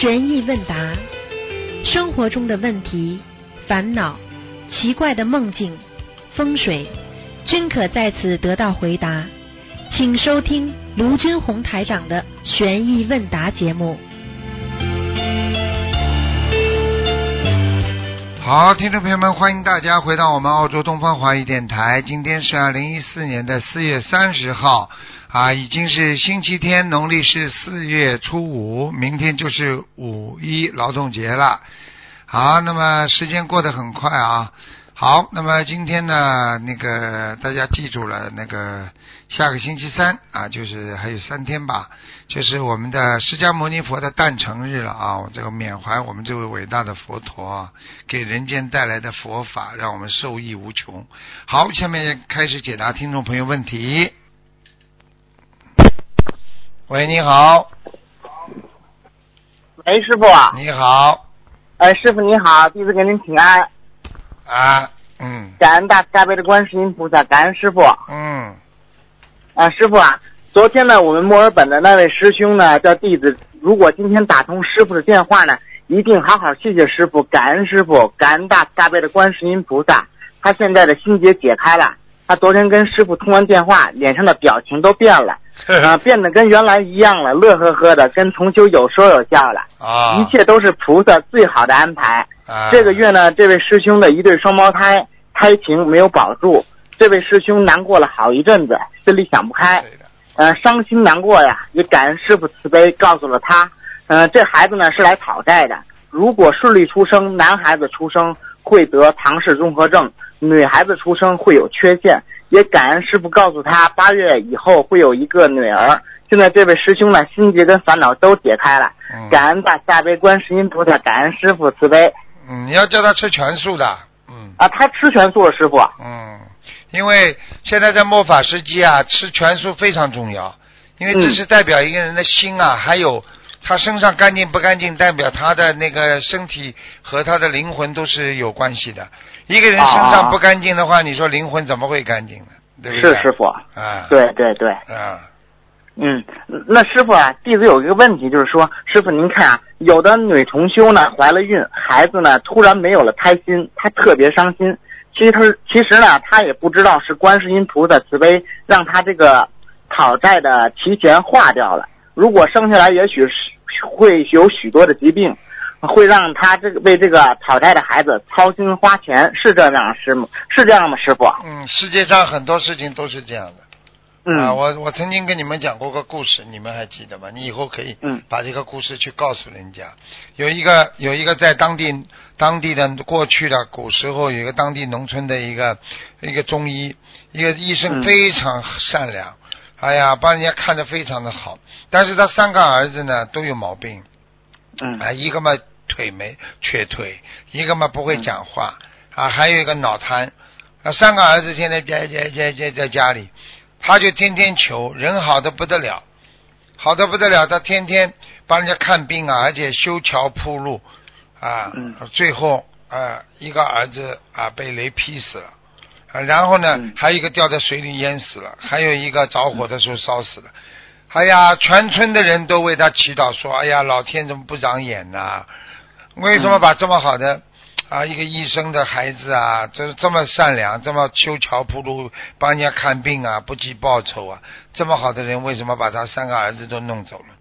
悬疑问答，生活中的问题、烦恼、奇怪的梦境、风水，均可在此得到回答。请收听卢军红台长的悬疑问答节目。好，听众朋友们，欢迎大家回到我们澳洲东方华语电台。今天是二零一四年的四月三十号，啊，已经是星期天，农历是四月初五，明天就是五一劳动节了。好，那么时间过得很快啊。好，那么今天呢，那个大家记住了，那个下个星期三啊，就是还有三天吧，就是我们的释迦牟尼佛的诞辰日了啊！这个缅怀我们这位伟大的佛陀，给人间带来的佛法，让我们受益无穷。好，下面开始解答听众朋友问题。喂，你好，喂，师傅啊，你好，哎，师傅你好，弟子给您请安，啊，嗯。感恩大慈大悲的观世音菩萨，感恩师傅。嗯，啊，师傅啊，昨天呢，我们墨尔本的那位师兄呢，叫弟子，如果今天打通师傅的电话呢，一定好好谢谢师傅，感恩师傅，感恩大慈大悲的观世音菩萨。他现在的心结解开了，他昨天跟师傅通完电话，脸上的表情都变了，啊，变得跟原来一样了，乐呵呵的，跟同修有说有笑的，啊，一切都是菩萨最好的安排。啊。这个月呢，这位师兄的一对双胞胎胎情没有保住，这位师兄难过了好一阵子，心里想不开，呃，伤心难过呀，也感恩师傅慈悲，告诉了他，呃，这孩子呢是来讨债的，如果顺利出生，男孩子出生会得唐氏综合症，女孩子出生会有缺陷，也感恩师傅告诉他，八月以后会有一个女儿。现在这位师兄呢，心结跟烦恼都解开了，嗯感恩大慈大悲观世音菩萨，感恩师傅慈悲。嗯，你要叫他吃全素的，嗯。啊，他吃全素了，师傅。嗯，因为现在在末法时期啊，吃全素非常重要，因为这嗯是代表一个人的心啊，还有他身上干净不干净，代表他的那个身体和他的灵魂都是有关系的。一个人身上不干净的话，你说灵魂怎么会干净呢？对不对？是师傅。啊，对对对，啊，嗯，那师傅啊，弟子有一个问题，就是说，师傅您看啊，有的女同修呢怀了孕，孩子呢突然没有了胎心，她特别伤心。其实她其实呢，她也不知道是观世音菩萨慈悲，让她这个讨债的提前化掉了。如果生下来，也许是会有许多的疾病，会让他这个为这个讨债的孩子操心花钱，是这样师吗？是这样吗，师傅？嗯，世界上很多事情都是这样的。嗯，啊，我我曾经跟你们讲过个故事，你们还记得吗？你以后可以嗯把这个故事去告诉人家。有一个有一个在当地当地的过去的古时候，有一个当地农村的一个一个中医，一个医生嗯非常善良，哎呀，帮人家看得非常的好。但是他三个儿子呢都有毛病，嗯啊，一个嘛腿没瘸腿，一个嘛不会讲话，啊，还有一个脑瘫，啊，三个儿子现在在在在在在家里，他就天天求，人好的不得了，好的不得了，他天天帮人家看病啊，而且修桥铺路，啊，嗯。最后啊，一个儿子啊被雷劈死了。啊，然后呢，嗯。还有一个掉在水里淹死了，还有一个着火的时候烧死了。哎呀，全村的人都为他祈祷，说：“哎呀，老天怎么不长眼呐、为什么把这么好的啊一个医生的孩子啊，这这么善良，这么修桥铺路，帮人家看病啊，不计报酬啊，这么好的人，为什么把他三个儿子都弄走了？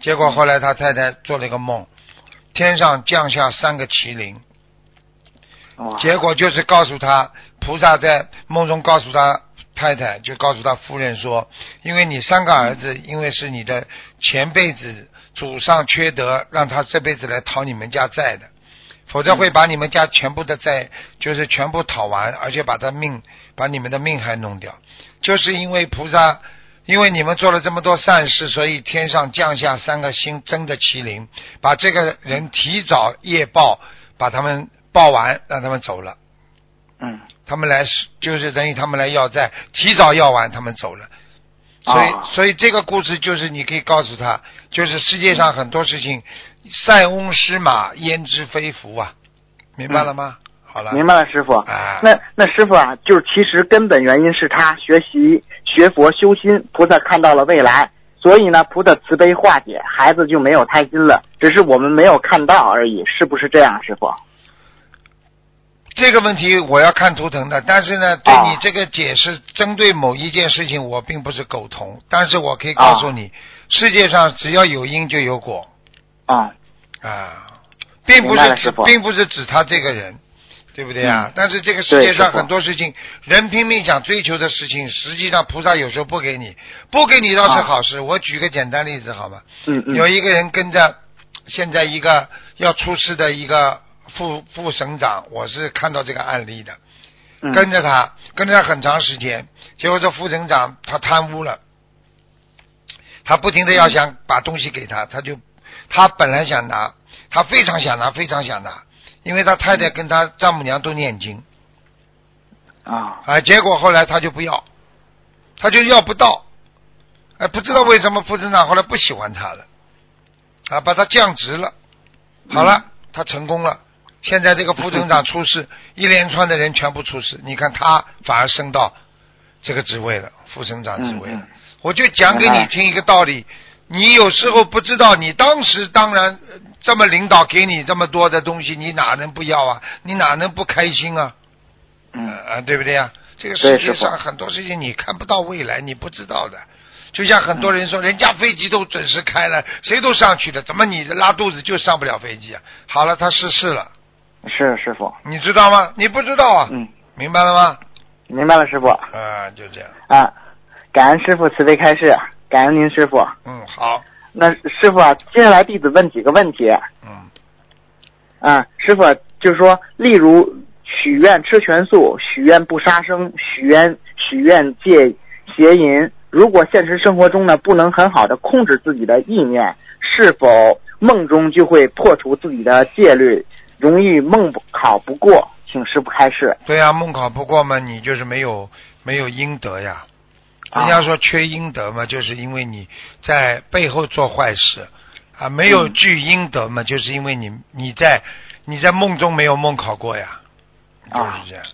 结果后来他太太做了一个梦，天上降下三个麒麟，哇。结果就是告诉他，菩萨在梦中告诉他太太，就告诉他夫人说，因为你三个儿子，因为是你的前辈子祖上缺德，让他这辈子来讨你们家债的，否则会把你们家全部的债就是全部讨完，而且把他命把你们的命还弄掉，就是因为菩萨。因为你们做了这么多善事，所以天上降下三个星真的麒麟，把这个人提早夜报，把他们报完，让他们走了。嗯他们来是就是等于他们来要债，提早要完，他们走了。所以，啊所以这个故事就是你可以告诉他，就是世界上很多事情，塞翁失马，焉知非福啊，明白了吗？好了，明白了，师傅。啊，那那师傅啊，就是其实根本原因是他学习学佛修心，菩萨看到了未来，所以呢，菩萨慈悲化解，孩子就没有胎心了，只是我们没有看到而已，是不是这样，师傅？这个问题我要看图腾的，但是呢，对啊你这个解释，针对某一件事情，我并不是苟同，但是我可以告诉你，世界上只要有因就有果。啊、啊，并不是指并不是指他这个人，对不对啊？嗯。但是这个世界上很多事情，人拼命想追求的事情，实际上菩萨有时候不给你，不给你倒是啊。好事。我举个简单例子好吗？嗯嗯，有一个人跟着现在一个要出事的一个副副省长，我是看到这个案例的，嗯。跟着他跟着他很长时间，结果这副省长他贪污了，他不停的要想把东西给他，他就他本来想拿，他非常想拿，非常想拿，因为他太太跟他丈母娘都念经。啊。啊，结果后来他就不要，他就要不到，哎，不知道为什么副省长后来不喜欢他了，啊，把他降职了，好了，他成功了。现在这个副省长出事，一连串的人全部出事，你看他反而升到这个职位了，副省长职位了。我就讲给你听一个道理，你有时候不知道，你当时当然呃这么领导给你这么多的东西，你哪能不要啊？你哪能不开心啊？嗯啊，对不对呀？这个世界上很多事情你看不到未来，你不知道的。就像很多人说，人家飞机都准时开了，谁都上去了，怎么你拉肚子就上不了飞机啊？好了，他失事了，是师傅，你知道吗？你不知道啊，嗯，明白了吗？明白了，师傅啊，就这样，啊，感恩师傅慈悲开示，感恩您师傅。嗯，好，那师傅啊，接下来弟子问几个问题。嗯，啊，师傅就是说，例如许愿吃全素，许愿不杀生，许愿许愿戒邪淫。如果现实生活中呢不能很好的控制自己的意念，是否梦中就会破除自己的戒律，容易梦考不过？请师傅开示。对呀、梦考不过嘛，你就是没有没有阴德呀。啊人家说缺阴德嘛，就是因为你在背后做坏事啊，没有嗯聚阴德嘛，就是因为你你在你在梦中没有梦考过呀，就是啊这样。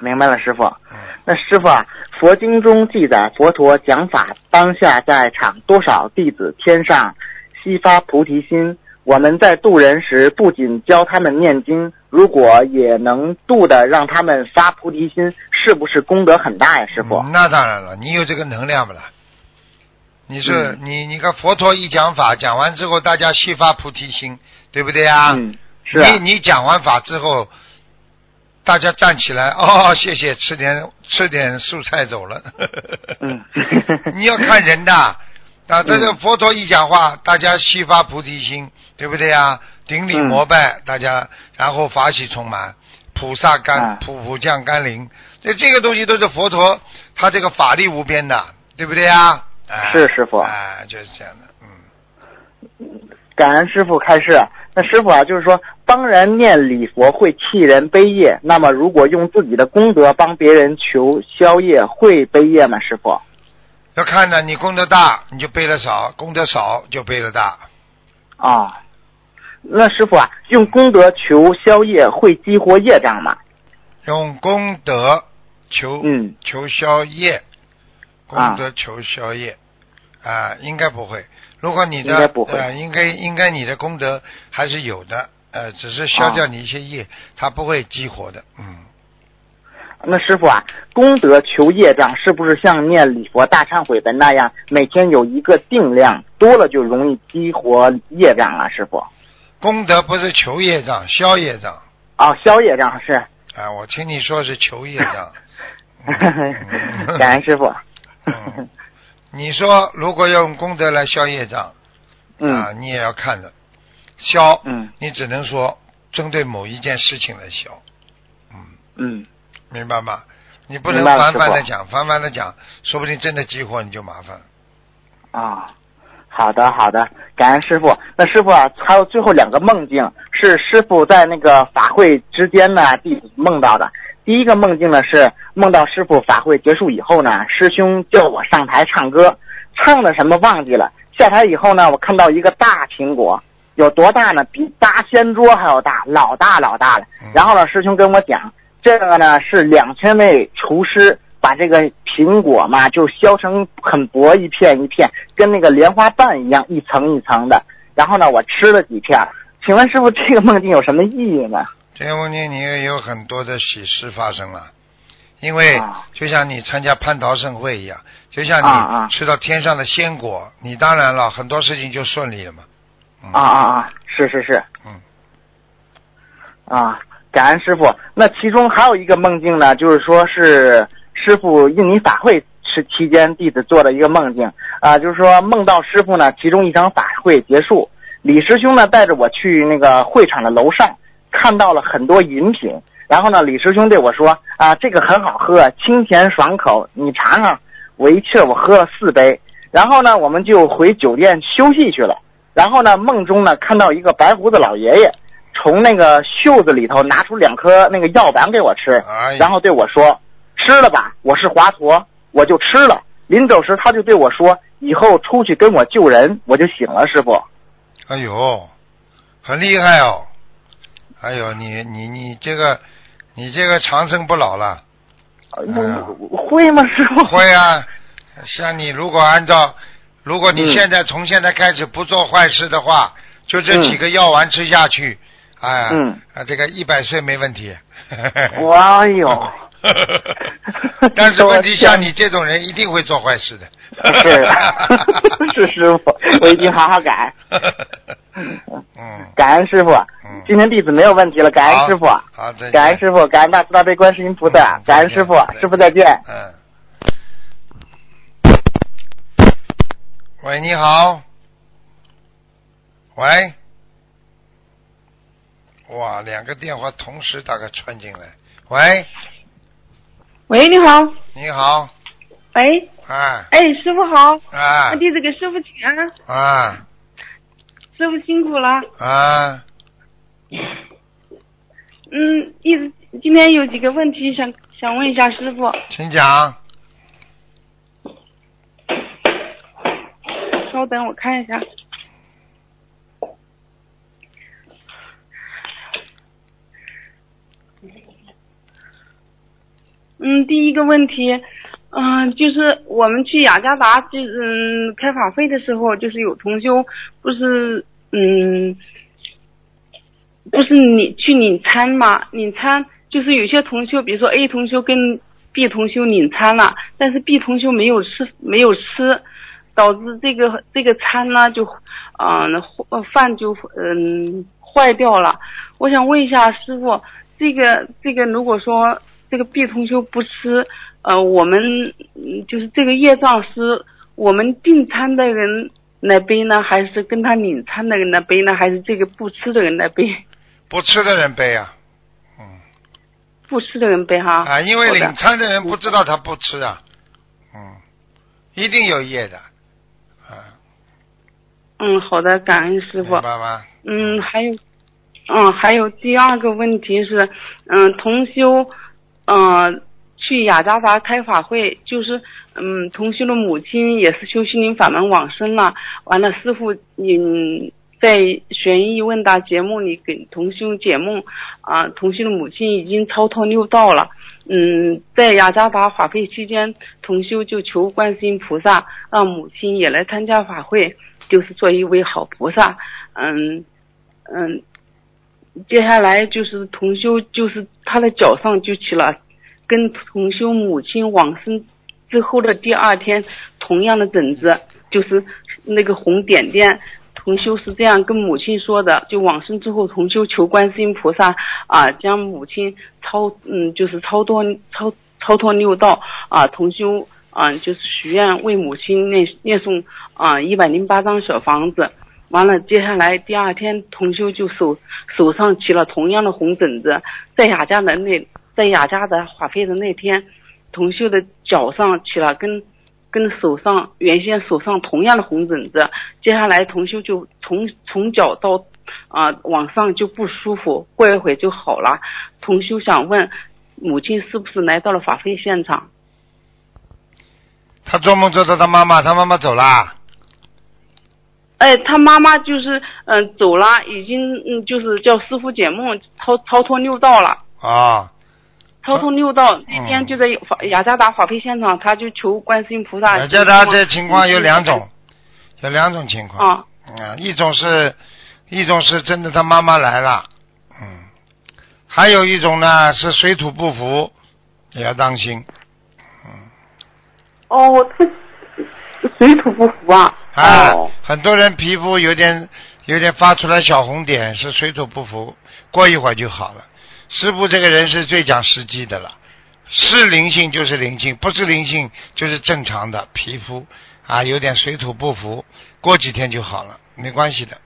明白了，师傅。嗯，那师傅啊，佛经中记载，佛陀讲法当下在场多少弟子天上悉发菩提心。我们在渡人时，不仅教他们念经，如果也能渡的让他们发菩提心，是不是功德很大呀，师傅？嗯那当然了，你有这个能量不啦？你是、嗯你你看佛陀一讲法，讲完之后大家悉发菩提心，对不对呀？嗯，是啊，你你讲完法之后，大家站起来，哦，谢谢，吃点吃点素菜走了。嗯 你要看人的啊，这个嗯佛陀一讲话，大家悉发菩提心，对不对啊？顶礼嗯膜拜，大家然后法喜充满，菩萨甘啊普普降甘霖，这这个东西都是佛陀他这个法力无边的，对不对啊？哎是师傅啊，就是这样的，嗯。感恩师傅开示。那师傅啊，就是说帮人念礼佛会替人背业，那么如果用自己的功德帮别人求消业，会背业吗？师傅？要看呢，你功德大，你就背了少；功德少就背了大。啊，那师傅啊，用功德求消业会激活业障吗？用功德求、嗯求消业，功啊德求消业啊，应该不会。如果你的应该不会呃，应该应该你的功德还是有的，呃，只是消掉你一些业，它不会激活的，嗯。那师傅啊，功德求业障是不是像念礼佛大忏悔文那样，每天有一个定量，多了就容易激活业障啊？师傅？功德不是求业障，消业障哦，消业障是。啊！我听你说是求业障，感恩师傅。嗯 你说如果要用功德来消业障，啊，嗯你也要看着消，嗯你只能说针对某一件事情来消，嗯，嗯，明白吗？你不能明白了泛泛的讲，泛泛的讲，说不定真的激活你就麻烦了。啊，好的好的，感恩师傅。那师傅啊，还有最后两个梦境是师傅在那个法会之间呢，弟子梦到的。第一个梦境呢是梦到师傅法会结束以后呢，师兄叫我上台唱歌，唱的什么忘记了。下台以后呢，我看到一个大苹果，有多大呢？比八仙桌还要大，老大老大了嗯。然后呢，师兄跟我讲，这个呢是两千位厨师把把这个苹果嘛就削成很薄一片一片，跟那个莲花瓣一样一层一层的。然后呢，我吃了几片。请问师傅，这个梦境有什么意义呢？这个梦境你也有很多的喜事发生了，因为啊就像你参加蟠桃盛会一样，就像你吃到天上的鲜果，你当然了很多事情就顺利了嘛。嗯、啊啊啊！是是是。嗯。啊，感恩师傅。那其中还有一个梦境呢，就是说是师傅印尼法会是期间弟子做的一个梦境啊，就是说梦到师傅呢，其中一场法会结束，李师兄呢带着我去那个会场的楼上，看到了很多饮品。然后呢，李师兄对我说：“啊，这个很好喝，清甜爽口，你尝尝。”我一气我喝了四杯，然后呢，我们就回酒店休息去了。然后呢，梦中呢看到一个白胡子老爷爷从那个袖子里头拿出两颗那个药丸给我吃，哎然后对我说：“吃了吧，我是华佗。”我就吃了。临走时，他就对我说：“以后出去跟我救人。”我就醒了，师傅。哎呦，很厉害哦！哎呦，你你你这个，你这个长生不老了。会吗，师傅？会啊，像你如果按照，如果你嗯现在、从现在开始不做坏事的话，就这几个药丸吃下去，哎，嗯啊，这个一百岁没问题。哇哎呦！但是问题像你这种人一定会做坏事的。是 是师傅，我一定好好改。嗯，感恩师傅嗯，今天弟子没有问题了，感恩师傅，好，再见。感恩师傅，感恩大慈大悲观世音菩萨嗯，感恩师傅，师傅再见。嗯。喂，你好。喂。哇，两个电话同时大概穿进来。喂，喂，你好，你好，喂，啊哎，师傅好，啊弟子给师傅请安，啊师傅辛苦了。啊！嗯，一直今天有几个问题想想问一下师傅，请讲。稍等我看一下。嗯，第一个问题，嗯、就是我们去雅加达，就嗯开法会的时候，就是有同修，不是嗯，不是你去领餐嘛？领餐就是有些同修，比如说 A 同修跟 B 同修领餐了，但是 B 同修没有吃，没有吃，导致这个这个餐呢就嗯、饭就嗯坏掉了。我想问一下师傅，这个这个如果说这个 B 同修不吃，呃，我们嗯就是这个业障是我们订餐的人来背呢，还是跟他领餐的人来背呢，还是这个不吃的人来背？不吃的人背啊，嗯不吃的人背哈。啊，因为领餐的人不知道他不吃啊，嗯，一定有业的，啊，嗯，好的，感恩师傅？嗯，还有，嗯，还有第二个问题是，嗯，同修，嗯、去雅加达开法会，就是，嗯，同修的母亲也是修心灵法门往生了，完了，师傅，嗯，在悬疑问答节目里给同修解梦，啊、同修的母亲已经超脱六道了。嗯，在雅加达法会期间，同修就求观世音菩萨让母亲也来参加法会，就是做一位好菩萨。嗯嗯，接下来就是同修，就是他的脚上就起了跟同修母亲往生之后的第二天同样的疹子，就是那个红点点。同修是这样跟母亲说的，就往生之后，同修求观世音菩萨啊，将母亲超嗯，就是超脱超超脱六道啊，同修啊，就是许愿为母亲念念诵啊一百零八张小房子。完了，接下来第二天，同修就手手上起了同样的红疹子，在雅家的那在雅家的法会的那天，同修的脚上起了跟跟手上原先手上同样的红疹子，接下来同修就从从脚到啊、往上就不舒服，过一会就好了。同修想问，母亲是不是来到了法会现场？他做梦做到他妈妈，他妈妈走啦，哎，他妈妈就是嗯、呃走了，已经嗯就是叫师傅解梦超超脱六道了。啊，超脱六道那天就在法雅加达法会现场，他就求观世音菩萨。雅加达这情况有两种，有两种情况。啊，嗯，一种是，一种是真的他妈妈来了，嗯，还有一种呢是水土不服，也要当心。嗯哦，他水土不服啊。啊哦，很多人皮肤有点有点发出来小红点，是水土不服，过一会儿就好了。师傅这个人是最讲实际的了，是灵性就是灵性，不是灵性就是正常的皮肤啊，有点水土不服，过几天就好了，没关系的。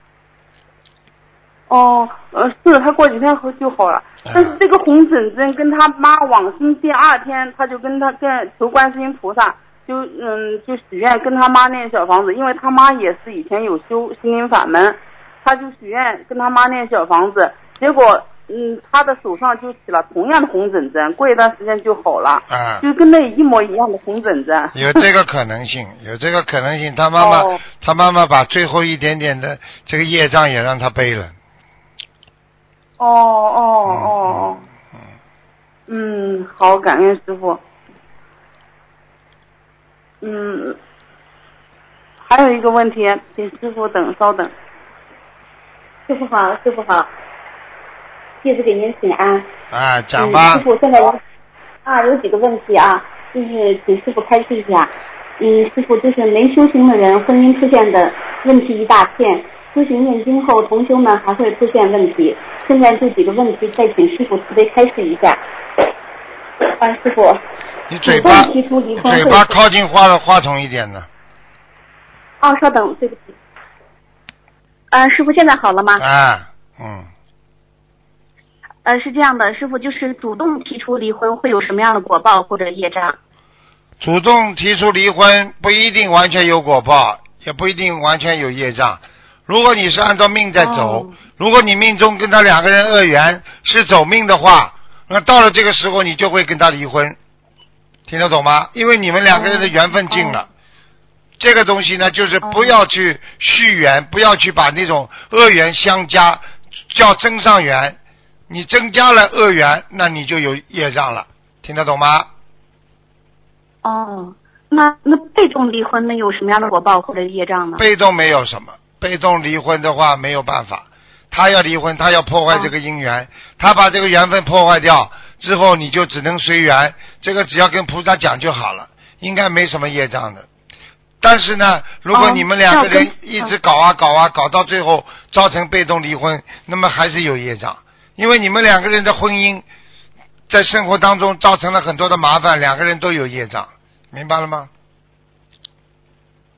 哦，呃，是他过几天后就好了。嗯但是这个红疹疹跟他妈往生第二天，他就跟他跟求观世音菩萨，就嗯就许愿跟他妈念小房子，因为他妈也是以前有修心灵法门，他就许愿跟他妈念小房子，结果嗯他的手上就起了同样的红疹疹，过一段时间就好了，啊，就跟那一模一样的红疹疹。有这个可能性，有这个可能性。他妈妈，哦他妈妈把最后一点点的这个业障也让他背了。哦哦哦哦，嗯，好，感恩师傅。嗯，还有一个问题，请师傅等稍等。师傅好，师傅好，弟子给您请安。啊，讲嗯、吧师。傅现在有啊有几个问题啊，就是请师傅开示一下。嗯，师傅就是没修行的人，婚姻出现的问题一大片。修行念经后，同修们还会出现问题。现在这几个问题，再请师傅慈悲开示一下。啊，师傅，你嘴巴嘴巴靠近话的话筒一点呢。哦，稍等，对不起。呃，师傅现在好了吗？啊，嗯，呃，是这样的，师傅就是主动提出离婚会有什么样的果报或者业障？主动提出离婚不一定完全有果报，也不一定完全有业障。如果你是按照命在走，哦如果你命中跟他两个人恶缘是走命的话，那到了这个时候你就会跟他离婚，听得懂吗？因为你们两个人的缘分尽了。这个东西呢，就是不要去续缘，不要去把那种恶缘相加，叫增上缘。你增加了恶缘，那你就有业障了，听得懂吗？哦，那那被动离婚那有什么样的果报或者业障呢？被动没有什么，被动离婚的话没有办法，他要离婚，他要破坏这个姻缘，他把这个缘分破坏掉之后，你就只能随缘，这个只要跟菩萨讲就好了，应该没什么业障的。但是呢，如果哦你们两个人一直搞啊搞啊搞到最后造成被动离婚，那么还是有业障，因为你们两个人的婚姻在生活当中造成了很多的麻烦，两个人都有业障，明白了吗？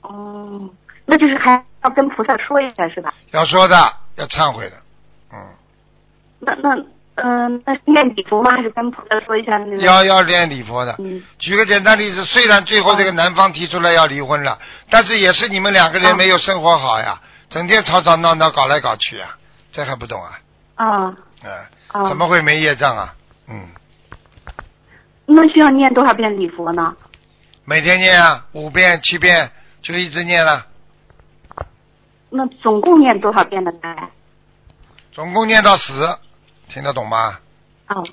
哦，那就是还要跟菩萨说一下是吧？要说的，要忏悔的，嗯。那那嗯、那是念礼佛吗？还是跟菩萨说一下那个？要要念礼佛的。嗯举个简单例子，虽然最后这个男方提出来要离婚了，但是也是你们两个人哦没有生活好呀，整天吵吵闹闹搞来搞去啊，这还不懂啊？啊嗯，啊，怎么会没业障啊？嗯，那需要念多少遍礼佛呢？每天念啊，五遍七遍就一直念了，那总共念多少遍的大概？总共念到死，听得懂吗？哦，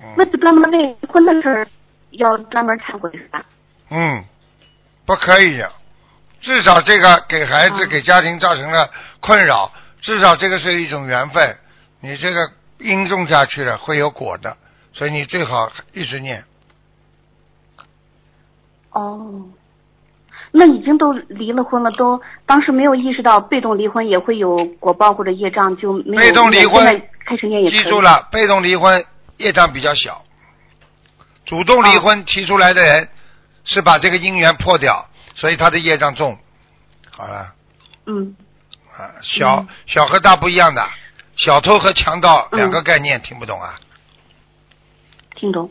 嗯那是专门为离婚的事儿要专门忏悔是吧？嗯，不可以的，至少这个给孩子、嗯给家庭造成了困扰，至少这个是一种缘分，你这个因种下去了会有果的，所以你最好一直念。哦，那已经都离了婚了，都当时没有意识到被动离婚也会有果报或者业障，就没有被动离婚现在开始念也记住了，被动离婚业障比较小，主动离婚提出来的人是把这个姻缘破掉，所以他的业障重。好了，嗯，啊，小、嗯小和大不一样的，小偷和强盗嗯两个概念，听不懂啊？听懂。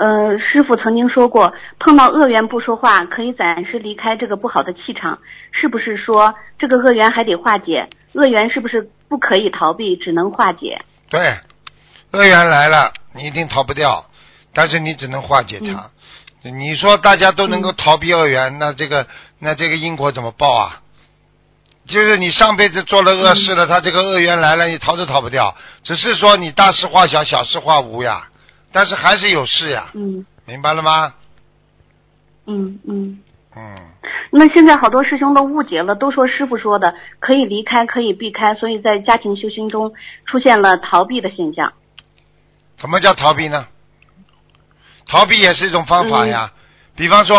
呃，师傅曾经说过，碰到恶缘不说话，可以暂时离开这个不好的气场。是不是说这个恶缘还得化解？恶缘是不是不可以逃避，只能化解？对，恶缘来了，你一定逃不掉，但是你只能化解它。你说大家都能够逃避恶缘，那这个那这个因果怎么报啊？就是你上辈子做了恶事了，他这个恶缘来了，你逃都逃不掉。只是说你大事化小，小事化无呀，但是还是有事呀，嗯明白了吗？嗯嗯。嗯，那现在好多师兄都误解了，都说师傅说的可以离开，可以避开，所以在家庭修行中出现了逃避的现象。什么叫逃避呢？逃避也是一种方法呀。比方说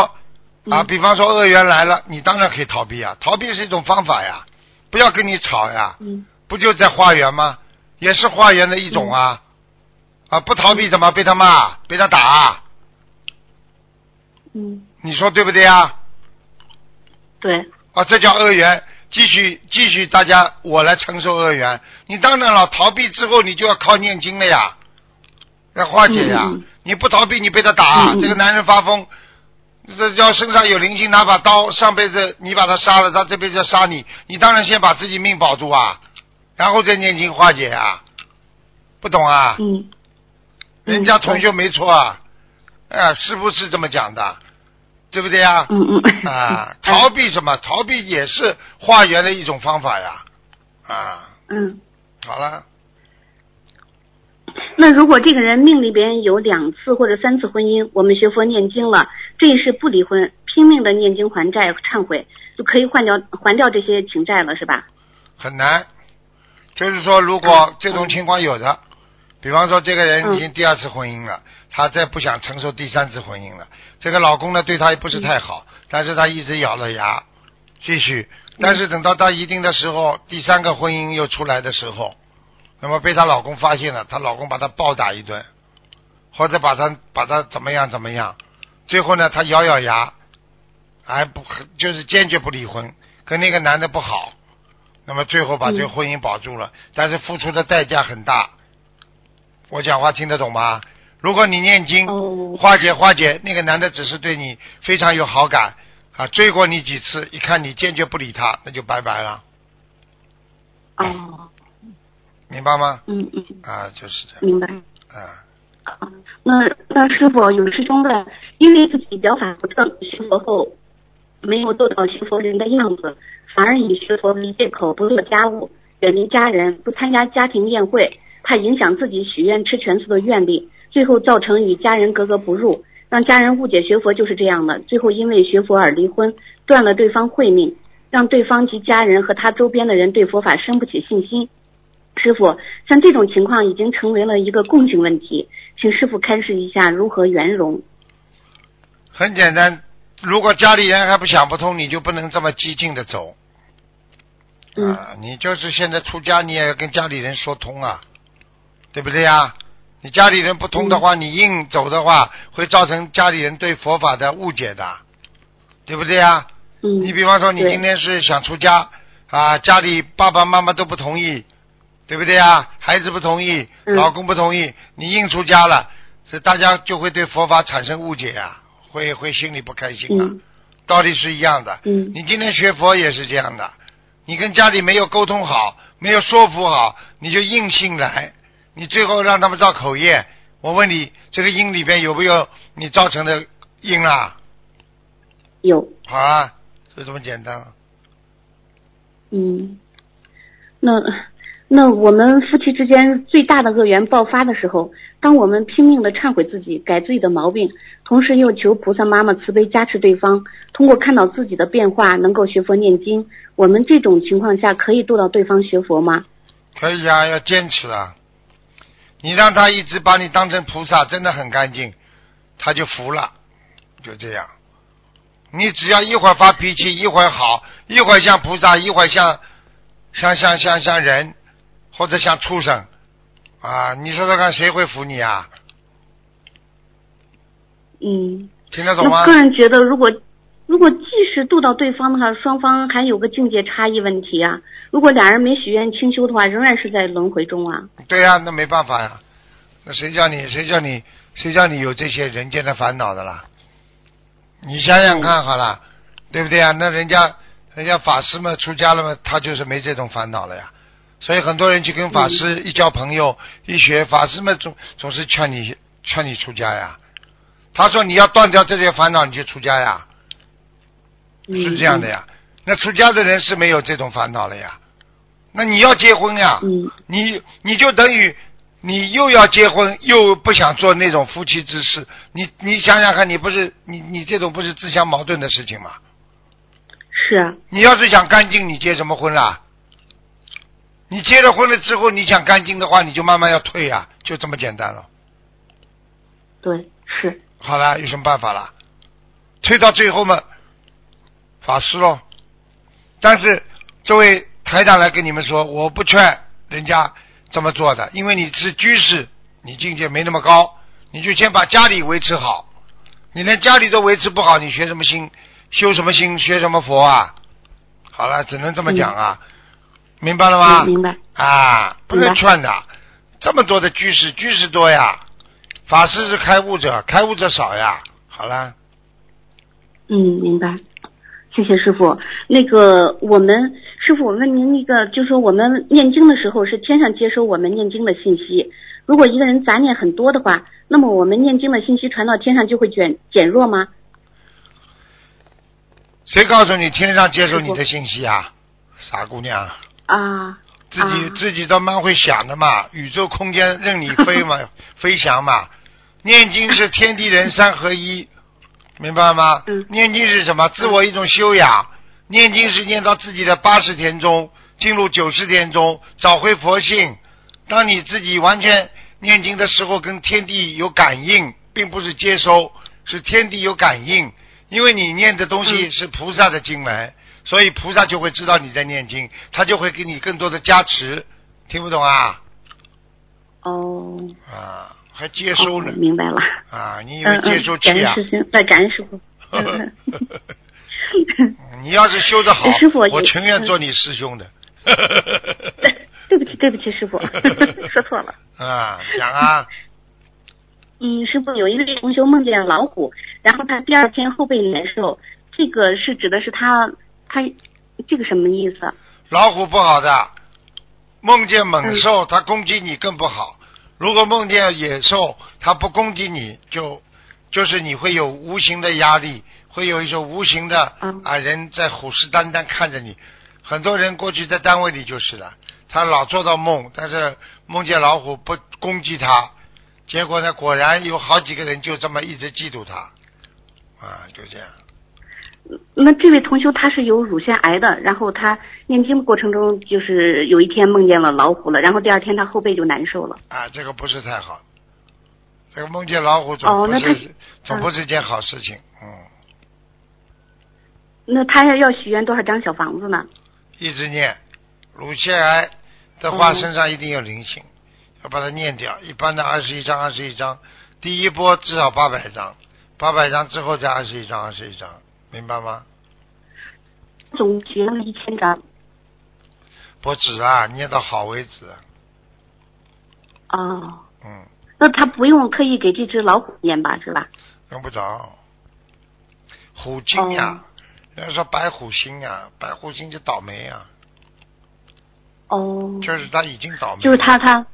啊，嗯比方说恶缘来了，你当然可以逃避啊，逃避是一种方法呀，不要跟你吵呀，嗯不就在化缘吗？也是化缘的一种啊。啊，不逃避怎么被他骂，被他打？嗯，你说对不对啊？对，啊，这叫恶缘，继续继续，大家我来承受恶缘。你当然了，逃避之后你就要靠念经了呀，要化解呀。你不逃避，你被他打，这个男人发疯，这要身上有灵性，拿把刀，上辈子你把他杀了，他这辈子要杀你，你当然先把自己命保住啊，然后再念经化解啊，不懂啊？嗯人家同学没错啊，哎，师傅是这么讲的，对不对呀？嗯嗯啊，逃避什么？逃避也是化缘的一种方法呀。啊，嗯。好了，那如果这个人命里边有两次或者三次婚姻，我们学佛念经了，这一世不离婚，拼命的念经还债忏悔，就可以换掉还掉这些情债了，是吧？很难。就是说，如果这种情况有的，比方说这个人已经第二次婚姻了，他再不想承受第三次婚姻了，这个老公呢对她也不是太好，但是她一直咬着牙继续，但是等到到一定的时候，第三个婚姻又出来的时候，那么被她老公发现了，她老公把她暴打一顿，或者把她把她怎么样怎么样，最后呢，她咬咬牙，还不就是坚决不离婚，跟那个男的不好，那么最后把这个婚姻保住了，但是付出的代价很大。我讲话听得懂吗？如果你念经哦化解化解，那个男的只是对你非常有好感啊，追过你几次，一看你坚决不理他，那就拜拜了，哦，明白吗？嗯嗯，啊，就是这样，明白。啊，啊那那师傅有师兄问，因为自己表法不正，学佛后没有做到学佛人的样子，反而以学佛为借口不做家务，远离家人，不参加家庭宴会，怕影响自己许愿吃全素的愿力，最后造成与家人格格不入，让家人误解学佛就是这样的，最后因为学佛而离婚，断了对方慧命，让对方及家人和他周边的人对佛法生不起信心。师傅，像这种情况已经成为了一个共性问题，请师傅开示一下如何圆融。很简单。如果家里人还不想不通，你就不能这么激进的走。嗯啊，你就是现在出家，你也要跟家里人说通啊，对不对呀？你家里人不通的话，你硬走的话，会造成家里人对佛法的误解的，对不对呀？嗯，你比方说，你今天是想出家啊，家里爸爸妈妈都不同意，对不对呀？孩子不同意，嗯老公不同意，你硬出家了，所以大家就会对佛法产生误解啊，会会心里不开心啊。嗯道理是一样的。嗯你今天学佛也是这样的，你跟家里没有沟通好，没有说服好，你就硬性来，你最后让他们造口业。我问你，这个因里边有没有你造成的因啊？有，好啊，就这么简单了。嗯，那那我们夫妻之间最大的恶缘爆发的时候，当我们拼命的忏悔自己，改自己的毛病，同时又求菩萨妈妈慈悲加持对方，通过看到自己的变化，能够学佛念经，我们这种情况下可以度到对方学佛吗？可以啊，要坚持啊！你让他一直把你当成菩萨，真的很干净，他就服了，就这样。你只要一会儿发脾气，一会儿好，一会儿像菩萨，一会儿像像像像像人，或者像畜生，啊！你说说看，谁会服你啊？嗯，听得懂吗那？个人觉得，如果如果即使渡到对方的话，双方还有个境界差异问题啊。如果俩人没许愿清修的话，仍然是在轮回中啊。对呀、那没办法呀。那谁叫你谁叫你谁叫你有这些人间的烦恼的啦？你想想看好了，对不对啊？那人家人家法师们出家了嘛，他就是没这种烦恼了呀。所以很多人去跟法师一交朋友，一学法师们总总是劝你劝你出家呀。他说你要断掉这些烦恼，你就出家呀，是这样的呀。那出家的人是没有这种烦恼了呀。那你要结婚呀，嗯你你就等于你又要结婚，又不想做那种夫妻之事，你你想想看，你不是你你这种不是自相矛盾的事情吗？是啊，你要是想干净，你结什么婚啦？你结了婚了之后，你想干净的话，你就慢慢要退呀、就这么简单了。对，是，好了，有什么办法了？退到最后嘛，法师喽。但是这位台长来跟你们说，我不劝人家这么做的，因为你是居士，你境界没那么高，你就先把家里维持好。你连家里都维持不好，你学什么心，修什么心，学什么佛啊？好了，只能这么讲啊，明白了吗？嗯明白，啊，不能劝的。这么多的居士，居士多呀，法师是开悟者，开悟者少呀。好了，嗯，明白。谢谢师傅。那个，我们师傅，我问您一个，就说我们念经的时候是天上接收我们念经的信息。如果一个人杂念很多的话，那么我们念经的信息传到天上就会减减弱吗？谁告诉你天上接收你的信息啊？傻姑娘，啊，自己、啊自己都蛮会想的嘛，宇宙空间任你飞嘛，飞翔嘛。念经是天地人三合一，明白吗？嗯念经是什么？自我一种修养。念经是念到自己的八十天中，进入九十天中，找回佛性。当你自己完全念经的时候，跟天地有感应，并不是接收，是天地有感应。因为你念的东西嗯是菩萨的经文，所以菩萨就会知道你在念经，他就会给你更多的加持。听不懂啊？哦，啊，还接收哦、明白了。啊？你以嗯为接收嗯，感恩？师兄，对，感恩师傅。嗯 你要是修得好哎师傅，我情愿做你师兄的。对不起，对不起，师傅，说错了。啊，讲啊，嗯，师傅有一位同学梦见老虎，然后他第二天后背难受，这个是指的是他他这个什么意思？老虎不好的，梦见嗯猛兽，他攻击你更不好。如果梦见野兽，它不攻击你，就就是你会有无形的压力，会有一种无形的嗯啊人在虎视眈眈看着你。很多人过去在单位里就是的，他老做到梦，但是梦见老虎不攻击他，结果呢，果然有好几个人就这么一直嫉妒他，啊，就这样。那这位同修他是有乳腺癌的，然后他念经的过程中，就是有一天梦见了老虎了，然后第二天他后背就难受了。啊，这个不是太好。这个梦见老虎总不是、总不是件好事情，嗯，那他要要许愿多少张小房子呢？一直念。乳腺癌的话，哦身上一定有灵性，要把它念掉。一般的二十一张，二十一张，第一波至少八百张，八百张之后再二十一张，二十一张，明白吗？总结了一千张。不止啊，念到好为止。哦，嗯，那他不用特意给这只老虎念吧，是吧？用不着。虎精呀、哦人家说白虎星呀、白虎星就倒霉呀、哦，就是他已经倒霉，就是他他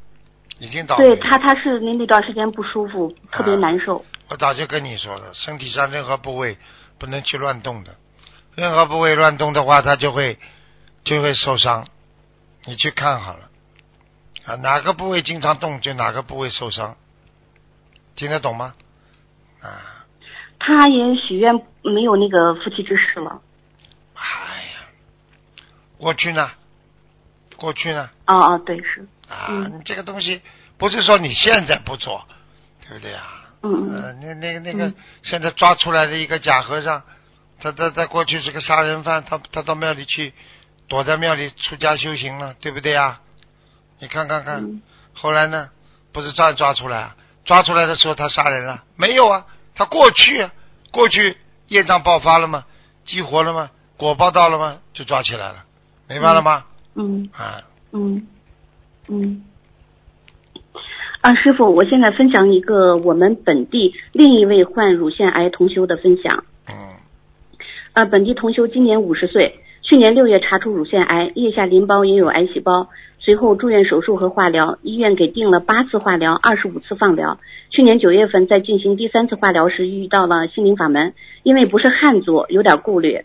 已经倒霉。对他他是那那段时间不舒服，特别啊难受。我早就跟你说了，身体上任何部位不能去乱动的，任何部位乱动的话，它就会就会受伤。你去看好了，啊，哪个部位经常动，就哪个部位受伤，听得懂吗？啊，他也许愿没有那个夫妻之事了。哎呀，过去呢，过去呢，啊啊，对是，啊，嗯。你这个东西不是说你现在不做，对不对啊？嗯那那个那个嗯，现在抓出来的一个假和尚，他他他过去是个杀人犯，他他到庙里去，躲在庙里出家修行了，对不对啊？你看看看，嗯后来呢，不是照样抓出来啊？抓出来的时候他杀人了没有啊？他过去啊，过去业障爆发了吗？激活了吗？果报到了吗？就抓起来了，明白了吗？嗯啊，嗯嗯。啊，师傅，我现在分享一个我们本地另一位患乳腺癌同修的分享。嗯呃，本地同修今年五十岁，去年六月查出乳腺癌，腋下淋巴也有癌细胞，随后住院手术和化疗，医院给定了八次化疗，二十五次放疗。去年九月份在进行第三次化疗时遇到了心灵法门，因为不是汉族，有点顾虑。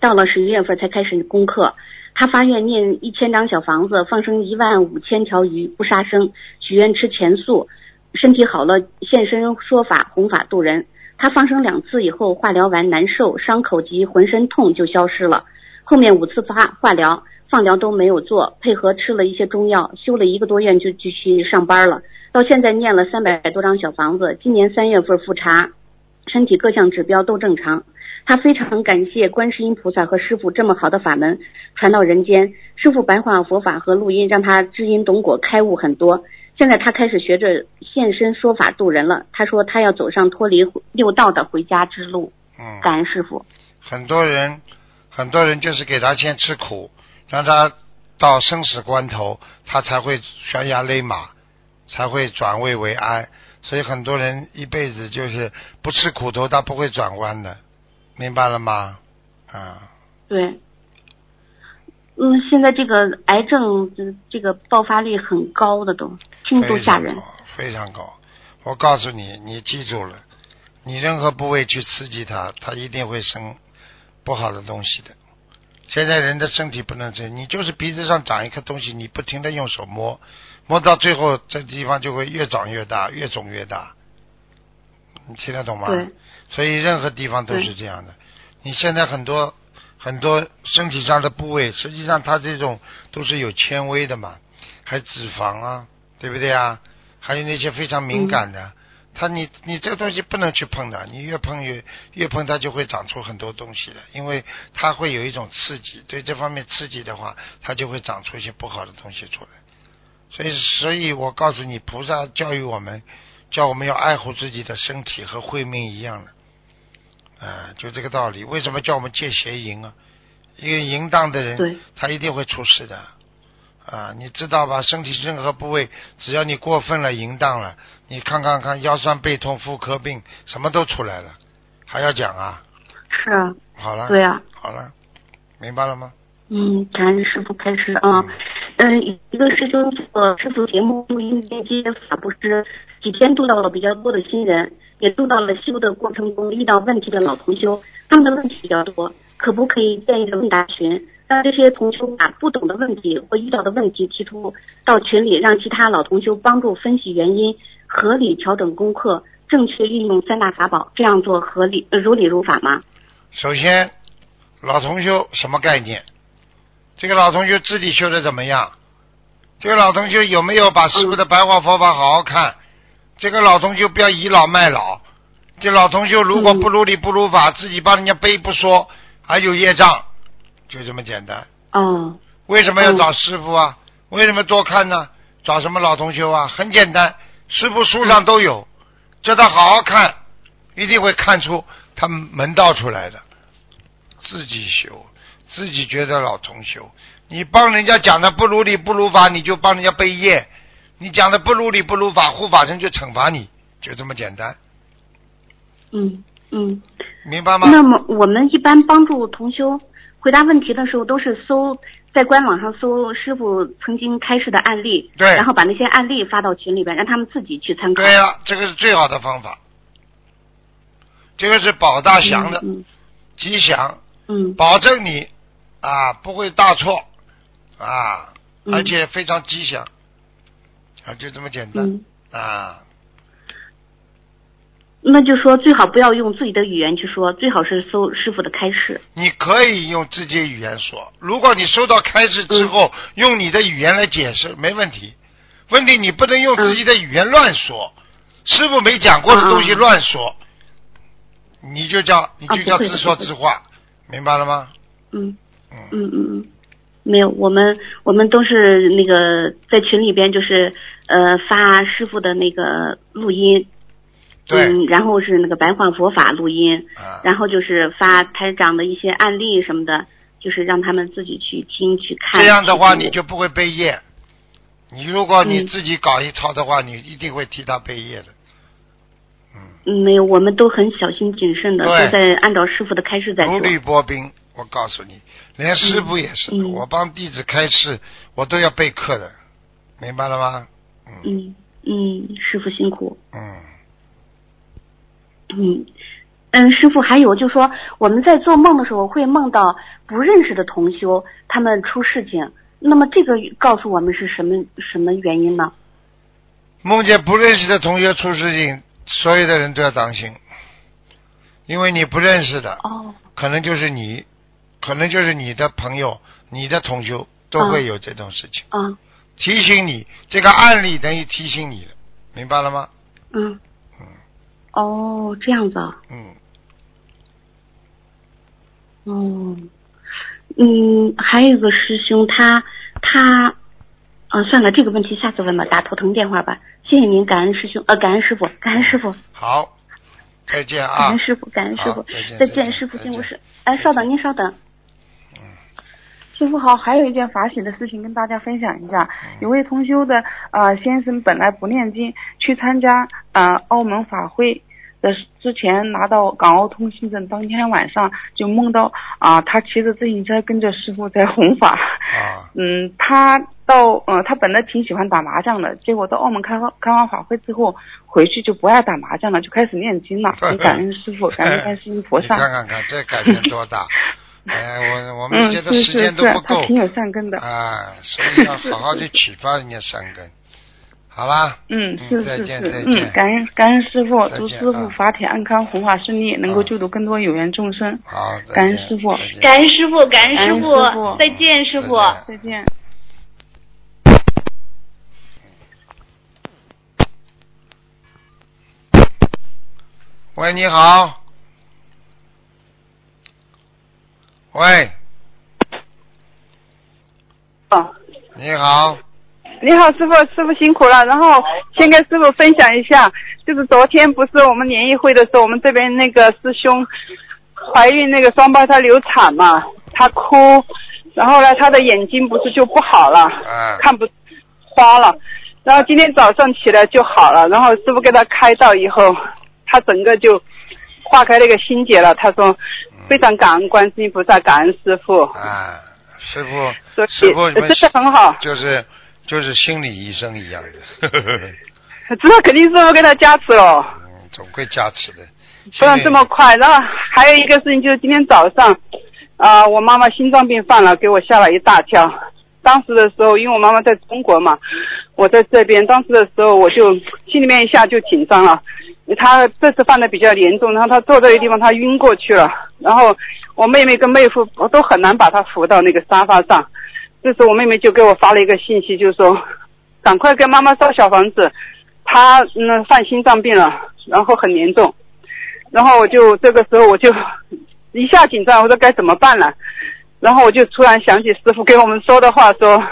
到了十一月份才开始攻克，他发愿念一千张小房子，放生一万五千条鱼，不杀生，许愿吃全素，身体好了现身说法，弘法度人。他放生两次以后，化疗完难受，伤口及浑身痛就消失了。后面五次发化疗、放疗都没有做，配合吃了一些中药，休了一个多月就继续上班了。到现在念了三百多张小房子，今年三月份复查，身体各项指标都正常。他非常感谢观世音菩萨和师傅这么好的法门传到人间，师傅白话佛法和录音让他知因懂果，开悟很多。现在他开始学着现身说法度人了。他说他要走上脱离六道的回家之路。嗯，感恩师傅。很多人，很多人就是给他先吃苦，让他到生死关头，他才会悬崖勒马，才会转危为安。所以很多人一辈子就是不吃苦头，他不会转弯的，明白了吗？啊，对。嗯，现在这个癌症这这个爆发率很高的都，听都吓人。非常高，我告诉你，你记住了，你任何部位去刺激它，它一定会生不好的东西的。现在人的身体不能这样，你就是鼻子上长一颗东西，你不停的用手摸，摸到最后这地方就会越长越大，越肿越大。你听得懂吗？对。所以任何地方都是这样的。你现在很多。很多身体上的部位，实际上它这种都是有纤维的嘛，还脂肪啊，对不对啊？还有那些非常敏感的，它你你这个东西不能去碰的，你越碰越越碰它就会长出很多东西的，因为它会有一种刺激，对这方面刺激的话，它就会长出一些不好的东西出来。所以，所以我告诉你，菩萨教育我们，叫我们要爱护自己的身体和慧命一样的。啊，就这个道理。为什么叫我们戒邪淫啊？因为淫荡的人，他一定会出事的。啊，你知道吧？身体任何部位，只要你过分了淫荡了，你看看看，腰酸背痛、妇科病，什么都出来了。还要讲啊？是啊。好了。对啊。好了，明白了吗？嗯，感恩师傅开始啊。嗯，一个师兄做师傅节目录音连接法布施，几天度到了比较多的新人。也度到了修的过程中遇到问题的老同修，他们的问题比较多，可不可以建一个问答群，让这些同修把不懂的问题或遇到的问题提出到群里，让其他老同修帮助分析原因，合理调整功课，正确运用三大法宝，这样做合理如理如法吗？首先，老同修什么概念？这个老同修自己修的怎么样？这个老同修有没有把师傅的白话佛法好好看？这个老同学不要倚老卖老，这老同学如果不如理不如法，自己帮人家背不说，还有业障，就这么简单。嗯。为什么要找师傅啊？为什么多看呢？找什么老同学啊？很简单，师傅书上都有，叫他好好看，一定会看出他门道出来的。自己修，自己觉得老同修，你帮人家讲的不如理不如法，你就帮人家背业。你讲的不如理不如法，护法神就惩罚你，就这么简单。嗯嗯，明白吗？那么我们一般帮助同修回答问题的时候，都是搜在官网上搜师傅曾经开示的案例，对，然后把那些案例发到群里边，让他们自己去参考。对了，这个是最好的方法。这个是保大祥的吉祥，嗯，保证你啊不会大错啊，而且非常吉祥。啊，就这么简单啊！那就说最好不要用自己的语言去说，最好是搜师傅的开示。你可以用自己的语言说，如果你收到开示之后，用你的语言来解释，没问题。问题你不能用自己的语言乱说，师傅没讲过的东西乱说，你就叫你就叫自说自话，明白了吗？嗯。嗯嗯嗯。没有，我们我们都是那个在群里边，就是呃发师傅的那个录音，嗯，然后是那个白话佛法录音，然后就是发台长的一些案例什么的，就是让他们自己去听去看。这样的话，你就不会背业。你如果你自己搞一套的话，你一定会替他背业的。嗯，没有，我们都很小心谨慎的，都在按照师傅的开示在做。如履薄冰。我告诉你，连师傅也是的。我帮弟子开示，我都要备课的，明白了吗？嗯嗯，师傅辛苦。嗯嗯，嗯，师傅，还有就是说，我们在做梦的时候会梦到不认识的同修，他们出事情。那么这个告诉我们是什么什么原因呢？梦见不认识的同学出事情，所有的人都要当心，因为你不认识的，哦，可能就是你，可能就是你的朋友、你的同修都会有这种事情。啊，提醒你，这个案例等于提醒你了，明白了吗？嗯，嗯哦，这样子啊，嗯，哦，嗯，还有一个师兄，他他，啊，算了，这个问题下次问吧，打头疼电话吧。谢谢您，感恩师兄，呃，感恩师傅，感恩师傅，好，再见啊感啊恩！师傅，感恩师傅，再见师傅，再见辛苦师。哎，稍等，您稍等。师傅好，还有一件法喜的事情跟大家分享一下。有位同修的呃先生本来不念经，去参加呃澳门法会的之前拿到港澳通行证，当天晚上就梦到啊、他骑着自行车跟着师傅在弘法。啊，嗯，他到呃他本来挺喜欢打麻将的，结果到澳门开完开完法会之后，回去就不爱打麻将了，就开始念经了。很感恩师傅，感恩观世音菩萨。看看看，这改变多大！哎，我我们嗯，觉得是时间是是，都不够他挺有善根的。啊，所以要好好去启发人家善根。好啦，嗯，是是是，见再见嗯，感恩感恩师傅，祝师傅啊法体安康，弘法顺利，能够啊救度更多有缘众生。好，感恩师傅感恩师傅，感恩师傅再见，师傅。再见。喂，你好。喂，哦，你好，你好，师傅，师傅辛苦了。然后先跟师傅分享一下，就是昨天不是我们联谊会的时候，我们这边那个师兄怀孕那个双胞胎流产嘛，他哭，然后呢，他的眼睛不是就不好了，啊，看不花了。然后今天早上起来就好了，然后师傅给他开道以后，他整个就化开那个心结了。他说非常感恩观世音菩萨，感恩师傅。啊，师傅，师傅，你们真的很好，就是就是心理医生一样的，呵呵呵这肯定师傅给他加持了。嗯，总会加持的。不然这么快。然后还有一个事情就是今天早上，啊、我妈妈心脏病犯了，给我吓了一大跳。当时的时候，因为我妈妈在中国嘛，我在这边，当时的时候我就心里面一下就紧张了。她这次犯的比较严重，然后她坐这个地方她晕过去了，然后我妹妹跟妹夫我都很难把她扶到那个沙发上。这时候我妹妹就给我发了一个信息，就说赶快跟妈妈烧小房子，她嗯犯心脏病了，然后很严重。然后我就这个时候我就一下紧张，我说该怎么办了？然后我就突然想起师傅给我们说的话，说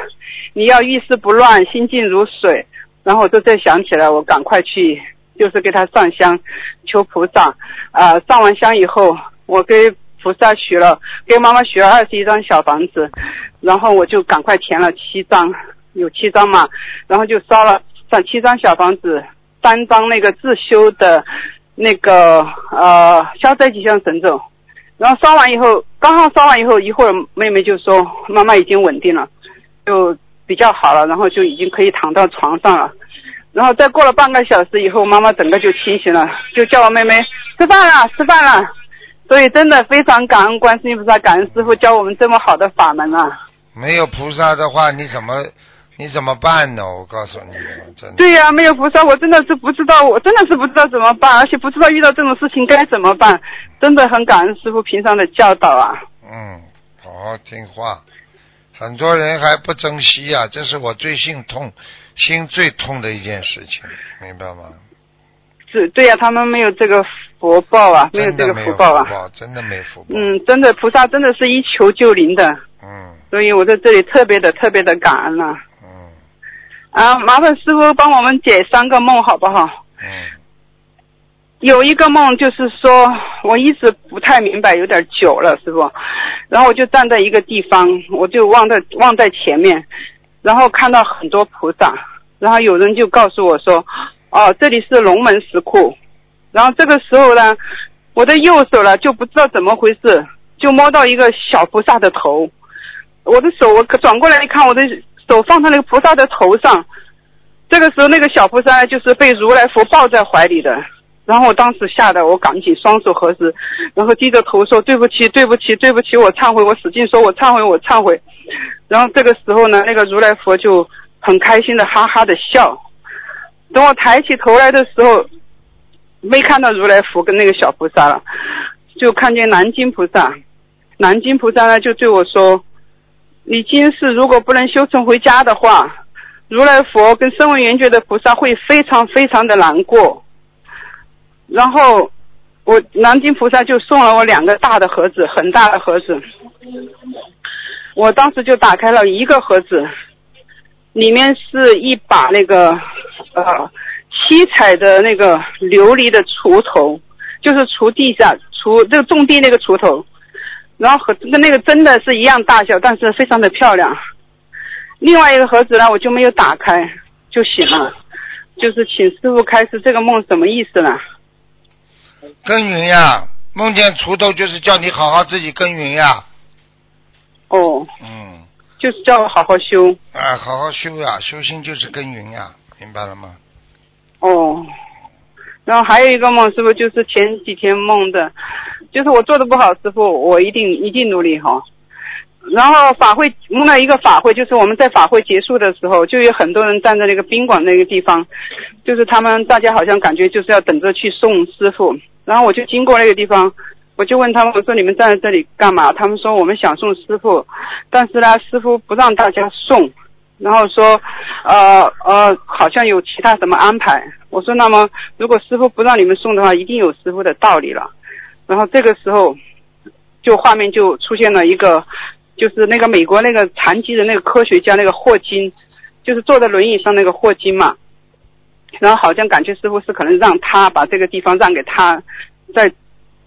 你要遇事不乱，心静如水。然后我就再想起来，我赶快去，就是给他上香，求菩萨。啊、上完香以后，我给菩萨许了，给妈妈许了二十一张小房子，然后我就赶快填了七张，有七张嘛，然后就烧了上七张小房子，三张那个自修的那个呃消灾吉祥神咒，然后烧完以后，刚好烧完以后，一会儿妹妹就说妈妈已经稳定了，就比较好了，然后就已经可以躺到床上了。然后再过了半个小时以后，妈妈整个就清醒了，就叫我妹妹吃饭了，吃饭了。所以真的非常感恩观世音菩萨，感恩师傅教我们这么好的法门啊！没有菩萨的话，你怎么你怎么办呢？我告诉你，真的。对呀、没有菩萨，我真的是不知道，我真的是不知道怎么办，而且不知道遇到这种事情该怎么办，真的很感恩师傅平常的教导啊。嗯，好好听话。很多人还不珍惜呀、这是我最心痛、心最痛的一件事情，明白吗？是对呀、他们没有这个福报啊，没有这个福报啊。报，真的没福报。嗯，真的菩萨真的是一求就灵的，嗯所以我在这里特别的特别的感恩了、嗯啊。麻烦师傅帮我们解三个梦好不好？嗯有一个梦就是说，我一直不太明白，有点久了，师傅。然后我就站在一个地方，我就望在望在前面，然后看到很多菩萨，然后有人就告诉我说，哦，这里是龙门石窟。然后这个时候呢，我的右手呢就不知道怎么回事，就摸到一个小菩萨的头。我的手我转过来一看，我的手放在那个菩萨的头上。这个时候，那个小菩萨，就是被如来佛抱在怀里的。然后我当时吓得我赶紧双手合十，然后低着头说对不起对不起对不起，我忏悔，我使劲说我忏悔我忏悔。然后这个时候呢，那个如来佛就很开心的哈哈的笑。等我抬起头来的时候，没看到如来佛跟那个小菩萨了，就看见南京菩萨。南京菩萨呢就对我说：“你今世如果不能修成回家的话，如来佛跟声闻缘觉的菩萨会非常非常的难过。”然后我南京菩萨就送了我两个大的盒子，很大的盒子。我当时就打开了一个盒子，里面是一把那个呃七彩的那个琉璃的锄头，就是锄地下锄这个种地那个锄头，然后和跟那个真的是一样大小，但是非常的漂亮。另外一个盒子呢，我就没有打开，就醒了。就是请师傅开示这个梦什么意思呢？耕耘呀，梦见锄头就是叫你好好自己耕耘呀。哦，嗯，就是叫我好好修。啊，好好修呀，修心就是耕耘呀，明白了吗？哦，然后还有一个梦，师傅就是前几天梦的，就是我做的不好，师傅我一定一定努力哈。然后法会梦到一个法会，就是我们在法会结束的时候，就有很多人站在那个宾馆那个地方，就是他们大家好像感觉就是要等着去送师傅，然后我就经过那个地方，我就问他们，我说你们站在这里干嘛？他们说我们想送师傅，但是呢师傅不让大家送，然后说呃呃好像有其他什么安排。我说那么如果师傅不让你们送的话，一定有师傅的道理了。然后这个时候，就画面就出现了一个。就是那个美国那个残疾的那个科学家那个霍金，就是坐在轮椅上那个霍金嘛，然后好像感觉师傅是可能让他把这个地方让给他，再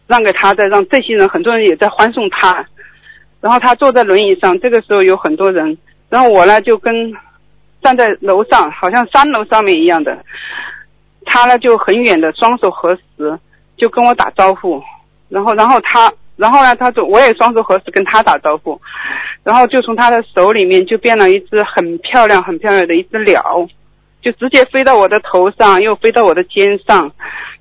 让给他，再让这些人很多人也在欢送他，然后他坐在轮椅上，这个时候有很多人，然后我呢就跟站在楼上，好像三楼上面一样的，他呢就很远的双手合十，就跟我打招呼，然后然后他。然后呢，他说我也双手合十跟他打招呼，然后就从他的手里面就变了一只很漂亮、很漂亮的一只鸟，就直接飞到我的头上，又飞到我的肩上，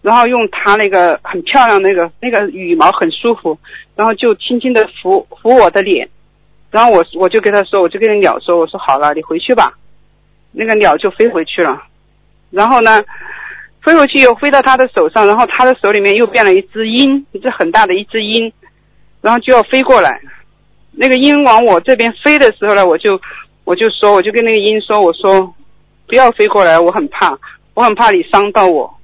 然后用它那个很漂亮那个那个羽毛很舒服，然后就轻轻的拂拂我的脸，然后我我就跟他说，我就跟那鸟说，我说好了，你回去吧，那个鸟就飞回去了，然后呢。飞回去又飞到他的手上，然后他的手里面又变了一只鹰，一只很大的一只鹰，然后就要飞过来。那个鹰往我这边飞的时候呢，我就我就说，我就跟那个鹰说，我说不要飞过来，我很怕，我很怕你伤到我。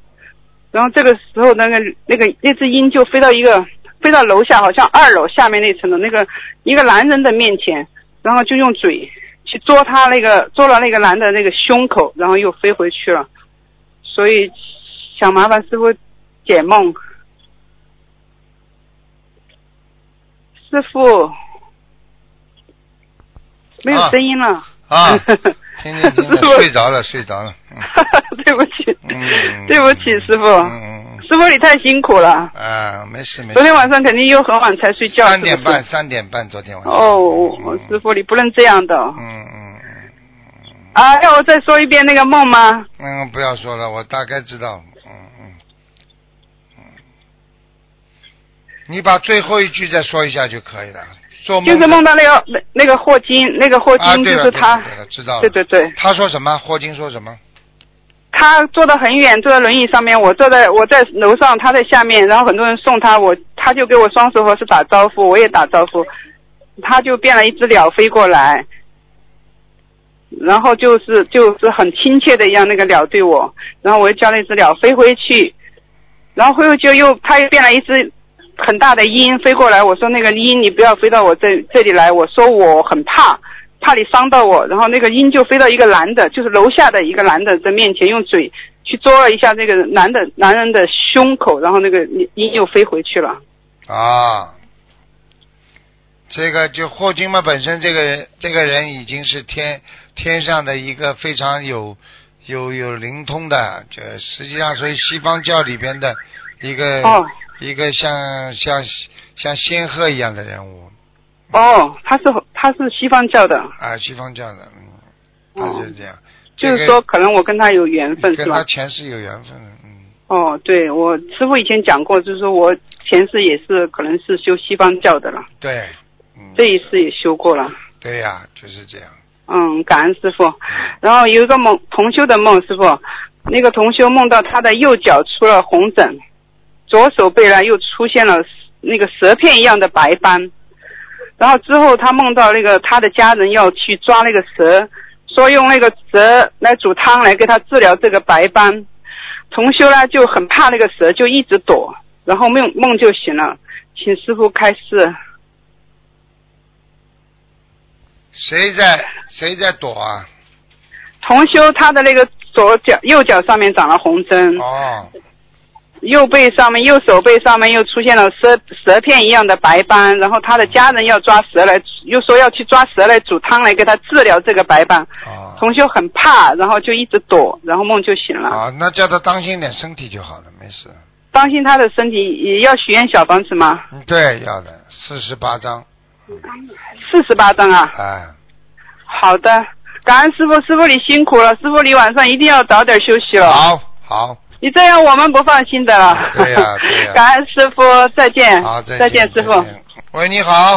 然后这个时候，那个那个那只鹰就飞到一个飞到楼下，好像二楼下面那层的那个一个男人的面前，然后就用嘴去捉他那个捉了那个男的那个胸口，然后又飞回去了。所以想麻烦师傅解梦，师傅没有声音了啊！听听听，睡着了，睡着了。对不起，嗯，对不起，师傅，嗯师傅你太辛苦了。啊，没事没事。昨天晚上肯定又很晚才睡觉。三点半，三点半，昨天晚上。哦，师傅你不能这样的。嗯嗯。啊，要我再说一遍那个梦吗？嗯，不要说了，我大概知道。嗯嗯嗯，你把最后一句再说一下就可以了。做梦就是梦到那个那那个霍金，那个霍金就是他。对了，知道了。对对对。他说什么？霍金说什么？他坐得很远，坐在轮椅上面，我坐在我在楼上，他在下面，然后很多人送他，我他就给我双手合十打招呼，我也打招呼，他就变了一只鸟飞过来。然后就是就是很亲切的一样，那个鸟对我，然后我又叫那只鸟飞回去，然后飞回去又他又变了一只很大的鹰飞过来，我说那个鹰你不要飞到我这这里来，我说我很怕，怕你伤到我，然后那个鹰就飞到一个男的，就是楼下的一个男的的面前，用嘴去捉了一下那个男的男人的胸口，然后那个鹰又飞回去了。啊。这个就霍金嘛，本身这个人，这个人已经是天天上的一个非常有有有灵通的，就实际上属于西方教里边的一个一个像像像仙鹤一样的人物。哦，他是他是西方教的。啊，西方教的，嗯，他就是这样。就是说，可能我跟他有缘分，是吧？跟他前世有缘分，嗯。哦，对我师傅以前讲过，就是说我前世也是可能是修西方教的了，对，嗯，这一世也修过了。对呀、就是这样。嗯，感恩师傅。然后有一个梦，同修的梦，师傅，那个同修梦到他的右脚出了红疹，左手背呢又出现了那个蛇片一样的白斑。然后之后他梦到那个他的家人要去抓那个蛇，说用那个蛇来煮汤来给他治疗这个白斑。重修呢就很怕那个蛇，就一直躲，然后梦梦就醒了，请师傅开示。谁在谁在躲啊？同修他的那个左脚右脚上面长了红针，哦，右背上面右手背上面又出现了蛇蛇片一样的白斑，然后他的家人要抓蛇来，又说要去抓蛇来煮汤来给他治疗这个白斑。哦，同修很怕，然后就一直躲，然后梦就醒了。啊，那叫他当心点身体就好了，没事。当心他的身体，也要许愿小房子吗？嗯，对，要的，四十八张，四十八张啊。哎，好的，感恩师傅，师傅你辛苦了，师傅你晚上一定要早点休息了。好，好，你这样我们不放心的了。对呀对呀 感恩师傅，再见。好，再再见，师傅。喂，你好，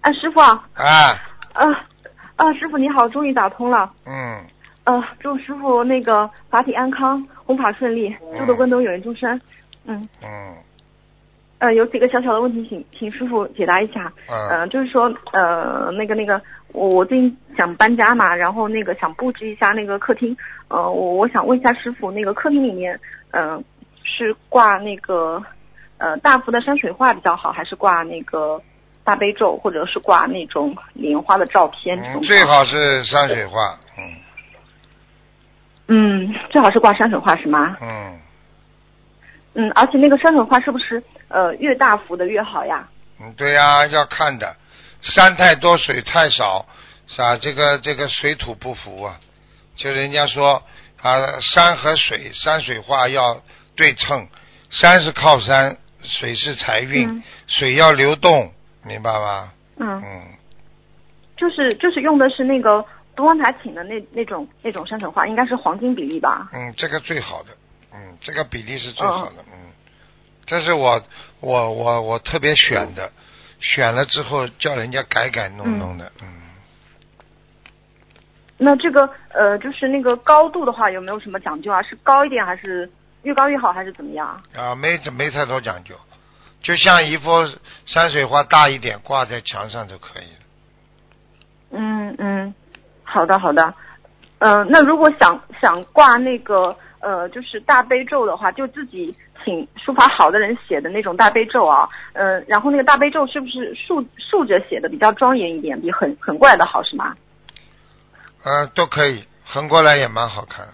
哎，师傅啊，哎，呃，啊，师傅你好，终于打通了。嗯，呃，祝师傅那个法体安康，弘法顺利，祝的关东有缘众生。嗯，嗯，呃，有几个小小的问题，请请师傅解答一下。嗯呃，就是说，呃，那个那个，我我最近想搬家嘛，然后那个想布置一下那个客厅。呃，我我想问一下师傅，那个客厅里面，呃，是挂那个呃大幅的山水画比较好，还是挂那个大悲咒，或者是挂那种莲花的照片？嗯最好是山水画，嗯嗯，最好是挂山水画是吗？嗯嗯，而且那个山水画是不是呃越大幅的越好呀？嗯，对呀、要看的，山太多水太少，是吧？这个这个水土不服啊，就人家说啊，山和水山水画要对称，山是靠山，水是财运，嗯水要流动，明白吗？嗯，嗯，就是就是用的是那个东方台请的那那种那种山水画，应该是黄金比例吧？嗯，这个最好的，嗯，这个比例是最好的，嗯，这是我我我我特别选的，选了之后叫人家改改弄弄的，嗯，那这个呃，就是那个高度的话，有没有什么讲究啊？是高一点还是越高越好，还是怎么样？啊，没没太多讲究，就像一幅山水画大一点挂在墙上就可以了。嗯嗯，好的好的。呃，那如果想想挂那个呃，就是大悲咒的话，就自己请书法好的人写的那种大悲咒啊，呃，然后那个大悲咒是不是竖竖着写的比较庄严一点，比横横过来的好是吗？呃，都可以，横过来也蛮好看。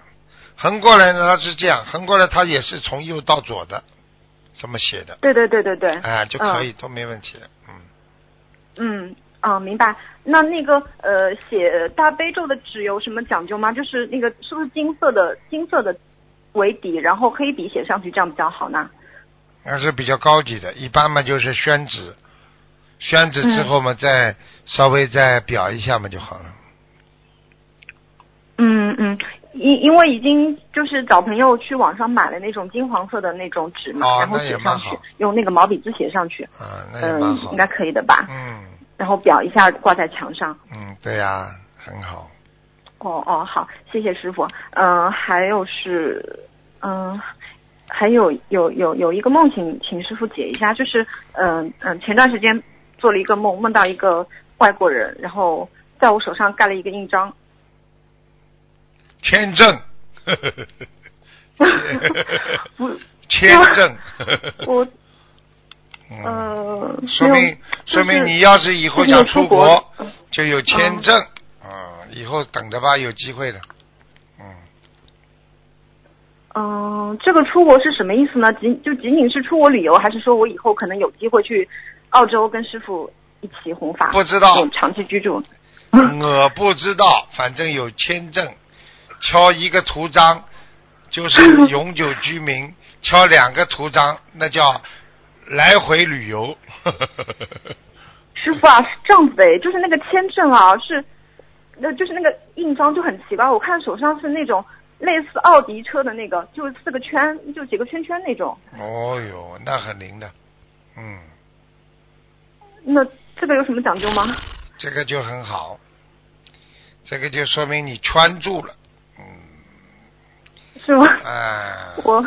横过来呢，它是这样，横过来它也是从右到左的，这么写的，对对对对对。哎，就可以，都没问题的。嗯，嗯，啊，明白。那那个呃，写大悲咒的纸有什么讲究吗？就是那个是不是金色的金色的为底，然后黑笔写上去，这样比较好呢？那是比较高级的，一般嘛就是宣纸，宣纸之后嘛，再稍微再裱一下嘛就好了。嗯嗯，因因为已经就是找朋友去网上买了那种金黄色的那种纸嘛，哦然后写上去用那个毛笔字写上去，啊，那嗯，应该可以的吧？嗯然后裱一下挂在墙上。嗯，对呀、很好。哦哦，好，谢谢师傅。嗯、还有是，嗯、还有有有有一个梦，请请师傅解一下，就是嗯嗯、前段时间做了一个梦，梦到一个外国人，然后在我手上盖了一个印章。签证，不，签证，我嗯，呃，说明说明就是你要是以后想出出国就有签证啊，以后等着吧，有机会的。嗯，嗯、这个出国是什么意思呢？仅就仅仅是出国旅游，还是说我以后可能有机会去澳洲跟师傅一起弘法？不知道长期居住。我不知道，反正有签证，敲一个图章就是 永久居民，敲两个图章那叫来回旅游。师傅啊，是这样子的，就是那个签证啊，是，呃，就是那个印章就很奇怪，我看手上是那种类似奥迪车的那个，就是四个圈，就几个圈圈那种。哦哟，那很灵的，嗯，那这个有什么讲究吗？这个就很好，这个就说明你圈住了，嗯，是吗？哎，我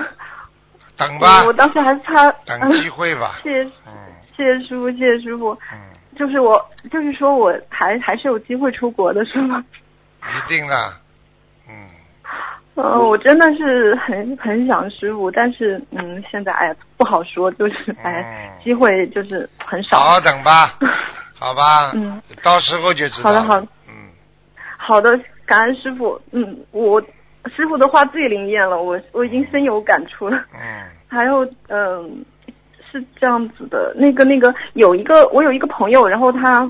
等吧我，我当时还差等机会吧，谢谢嗯谢谢师傅，谢谢师傅。嗯，就是我，就是说我还还是有机会出国的，是吗？一定的，嗯，呃，我真的是很很想师傅，但是嗯，现在哎呀不好说，就是哎嗯机会就是很少。好好等吧，好吧，嗯，到时候就知道了，好的好的嗯，好的，感恩师傅。嗯，我师傅的话最灵验了，我我已经深有感触了。嗯，还有，嗯、是这样子的，那个那个有一个我有一个朋友，然后他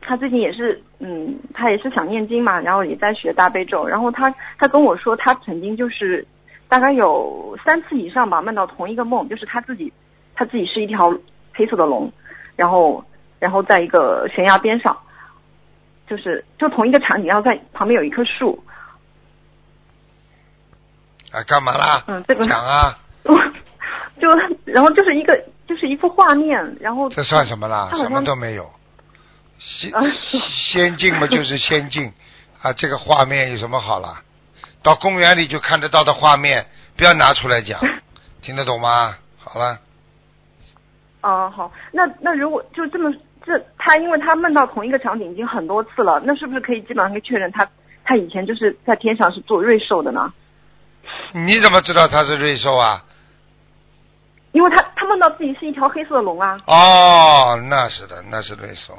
他最近也是，嗯，他也是想念经嘛，然后也在学大悲咒，然后他他跟我说，他曾经就是大概有三次以上吧，梦到同一个梦，就是他自己他自己是一条黑色的龙，然后然后在一个悬崖边上，就是就同一个场景，然后在旁边有一棵树，啊，干嘛啦？嗯，这个讲啊，就然后就是一个就是一幅画面，然后这算什么啦？什么都没有。先啊仙境嘛，就是先进啊。这个画面有什么好啦？到公园里就看得到的画面，不要拿出来讲，听得懂吗？好了，哦，好，那那如果就这么这他，因为他梦到同一个场景已经很多次了，那是不是可以基本上可以确认他他以前就是在天上是做瑞兽的呢？你怎么知道他是瑞兽啊？因为他他梦到自己是一条黑色的龙啊，哦，那是的，那是瑞兽。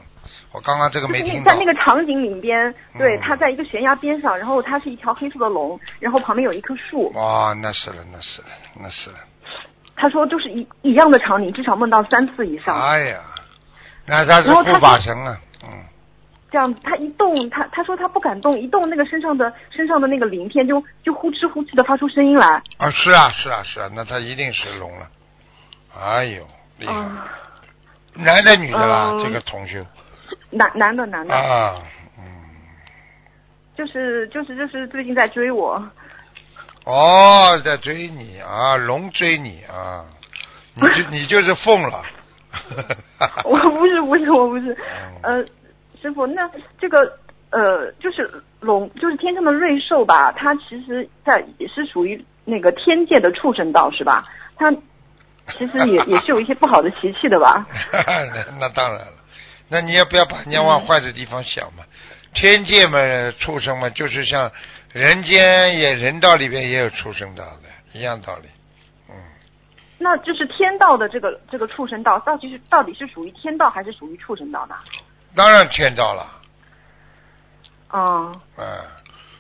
我刚刚这个没听到在。那个场景里边，对，嗯他在一个悬崖边上，然后他是一条黑色的龙，然后旁边有一棵树。哦，那是了，那是了，那是了。他说就是一一样的场景，至少梦到三次以上。哎呀，那他是护法神啊，嗯，这样，他一动，他他说他不敢动，一动那个身上的身上的那个鳞片就就呼哧呼哧的发出声音来。啊，是啊，是啊，是啊，那他一定是龙了。哎呦，厉害！啊、男的女的啦？嗯这个同修男男的男的，啊，嗯，就是就是就是最近在追我，哦，在追你啊，龙追你啊，你就 你就是凤了。我不是不是我不是，嗯呃，师傅，那这个呃就是龙就是天上的瑞兽吧，它其实在也是属于那个天界的畜生道是吧？它其实也也是有一些不好的习气的吧？那 那当然了，那你也不要把人家往坏的地方想嘛。天界嘛，畜生嘛，就是像人间也人道里边也有畜生道的，一样道理。嗯，那就是天道的这个这个畜生道，到底是到底是属于天道还是属于畜生道呢？当然天道了。嗯，嗯，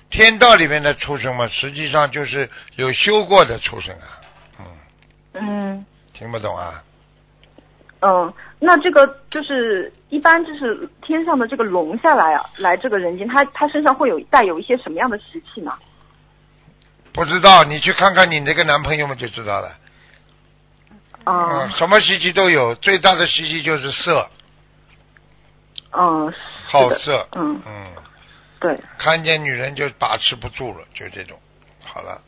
天道里面的畜生嘛，实际上就是有修过的畜生啊。嗯，嗯听不懂啊？嗯，那这个就是一般就是天上的这个龙下来啊，来这个人间，他他身上会有带有一些什么样的习气呢？不知道，你去看看你那个男朋友们就知道了。嗯嗯，什么习气都有，最大的习气就是色，嗯，好色。嗯，嗯，对，看见女人就把持不住了，就这种。好了，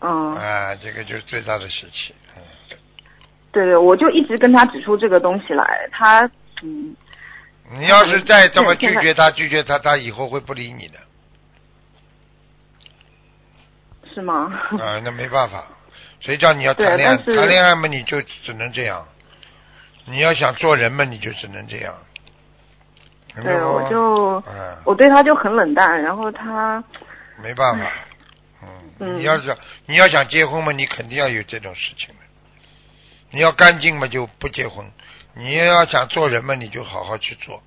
嗯，啊，这个就是最大的习气。嗯，对对，我就一直跟他指出这个东西来，他嗯你要是再这么拒绝他，拒绝他，他以后会不理你的。是吗？啊，那没办法，谁叫你要谈恋爱？谈恋爱嘛，你就只能这样。你要想做人嘛，你就只能这样。对，我就嗯，我对他就很冷淡，然后他没办法。嗯，嗯你要是你要想结婚嘛，你肯定要有这种事情的。你要干净嘛，就不结婚；你要想做人嘛，你就好好去做，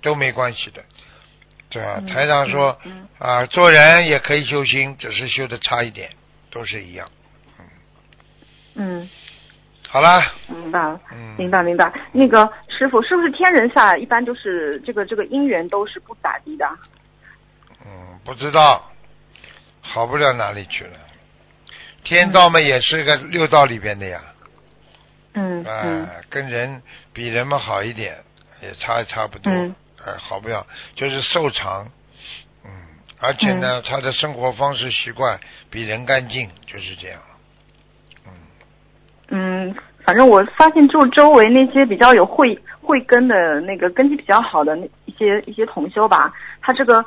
都没关系的，对吧？嗯台长说嗯啊，做人也可以修心，只是修的差一点，都是一样。嗯好啦，明白了。嗯，明白明白，那个师傅是不是天人下来一般都是这个这个姻缘都是不咋地的？嗯，不知道，好不了哪里去了。天道嘛，也是个六道里边的呀，嗯哎、嗯。跟人比人们好一点，也差也差不多，嗯。哎、好不了，就是瘦长，嗯，而且呢，他的生活方式习惯比人干净，就是这样。嗯，反正我发现就周围那些比较有慧慧根的那个根基比较好的那一些一些同修吧，他这个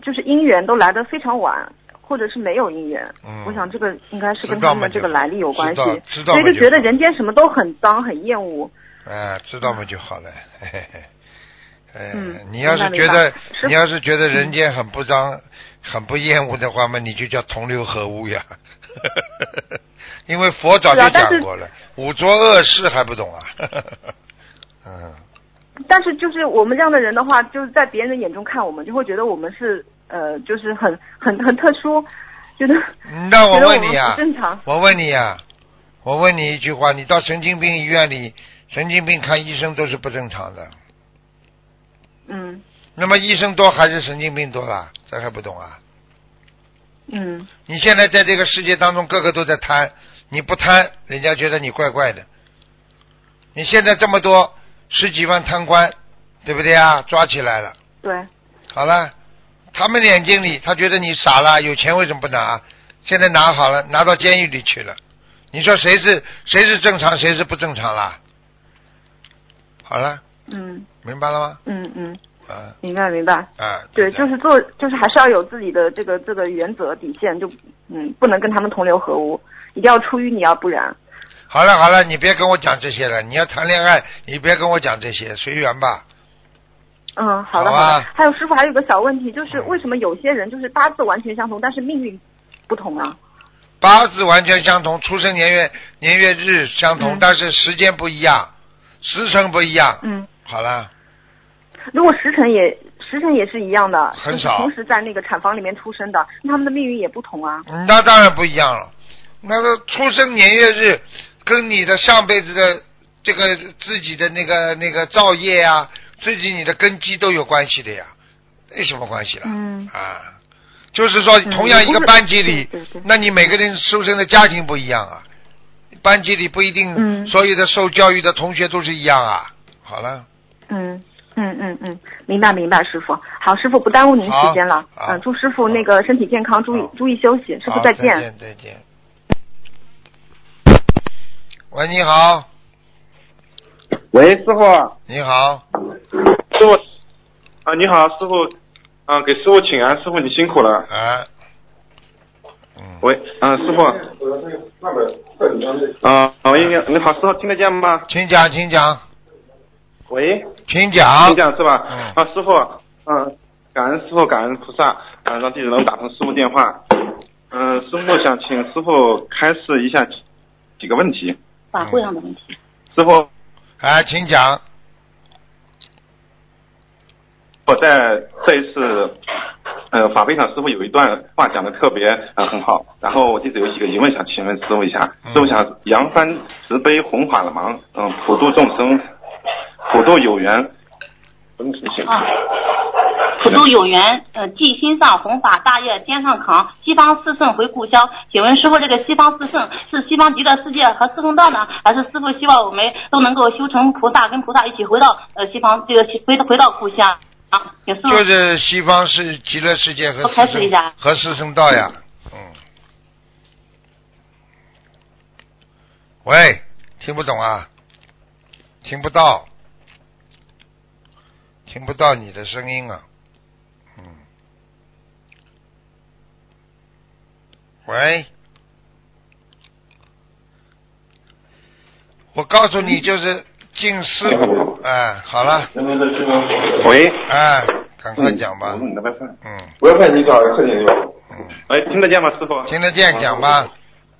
就是姻缘都来得非常晚，或者是没有姻缘。嗯我想这个应该是跟他们这个来历有关系知道，知道所以就觉得人间什么都很脏很厌恶。哎，知道嘛就好了。嘿嘿嘿。呃，嗯你要是觉得是你要是觉得人间很不脏、很不厌恶的话嘛，你就叫同流合污呀。因为佛早就讲过了，五浊恶世还不懂啊。嗯，但是就是我们这样的人的话，就是在别人的眼中看我们，就会觉得我们是呃，就是很很很特殊，觉得那我问你啊，正常。我问你呀、我问你一句话，你到神经病医院里，神经病看医生都是不正常的，嗯那么医生多还是神经病多啦？这还不懂啊？嗯你现在在这个世界当中，个个都在贪，你不贪，人家觉得你怪怪的。你现在这么多十几万贪官，对不对啊？抓起来了，对，好了，他们眼睛里，他觉得你傻了，有钱为什么不拿？现在拿好了，拿到监狱里去了。你说谁是谁是正常，谁是不正常啦？好了，嗯明白了吗？嗯嗯，啊明白明白。啊，对，就是做，就是还是要有自己的这个这个原则底线，就嗯，不能跟他们同流合污，一定要出淤泥而不染。好了好了，你别跟我讲这些了。你要谈恋爱，你别跟我讲这些，随缘吧。嗯，好的好的。还有师傅，还有个小问题，就是为什么有些人就是八字完全相同，但是命运不同啊？八字完全相同，出生年月年月日相同，嗯但是时间不一样，时辰不一样。嗯，好了，如果时辰也时辰也是一样的，很少同时在那个产房里面出生的，那他们的命运也不同啊。嗯那当然不一样了。那个出生年月日跟你的上辈子的这个自己的那个那个造业啊，自己你的根基都有关系的呀，没什么关系了。嗯啊，就是说，嗯同样一个班级里，那你每个人出生的家庭不一样啊，班级里不一定嗯所有的受教育的同学都是一样啊。好了，嗯嗯嗯嗯，明白明白，师傅。好，师傅不耽误您时间了。好嗯，祝师傅那个身体健康，注意注意休息。师傅再见。见再见。喂，你好，喂，师傅，你好，师傅，啊，你好，师傅，啊，给师傅请安，师傅你辛苦了。啊，嗯，喂，啊、师傅，啊，喂，你你好，师傅听得见吗？请讲，请讲，喂，请讲，请讲是吧？嗯。啊，师傅，嗯、感恩师傅，感恩菩萨，啊，让弟子能打通师傅电话。嗯、师傅想请师傅开示一下几几个问题。法会上的问题。师傅，哎，请讲，我在这一次呃法会上，师傅有一段话讲的特别呃很好，然后我弟子有几个疑问想请问师傅一下。嗯师傅想扬帆慈悲弘法忙，嗯、普度众生，普度有缘。真实性啊普渡有缘，呃，记心上弘法大业肩上扛，西方四圣回故乡。请问师傅，这个西方四圣是西方极乐世界和四圣道呢，还是师傅希望我们都能够修成菩萨，跟菩萨一起回到呃西方这个回回到故乡啊？就是西方是极乐世界和四圣和四圣道呀，嗯。喂，听不懂啊？听不到，听不到你的声音啊，嗯。喂，我告诉你，就是敬师傅，哎，好了，喂，哎，赶快讲吧。嗯 WiFi 你找客厅用。嗯，喂，听得见吗，师傅？听得见，讲吧。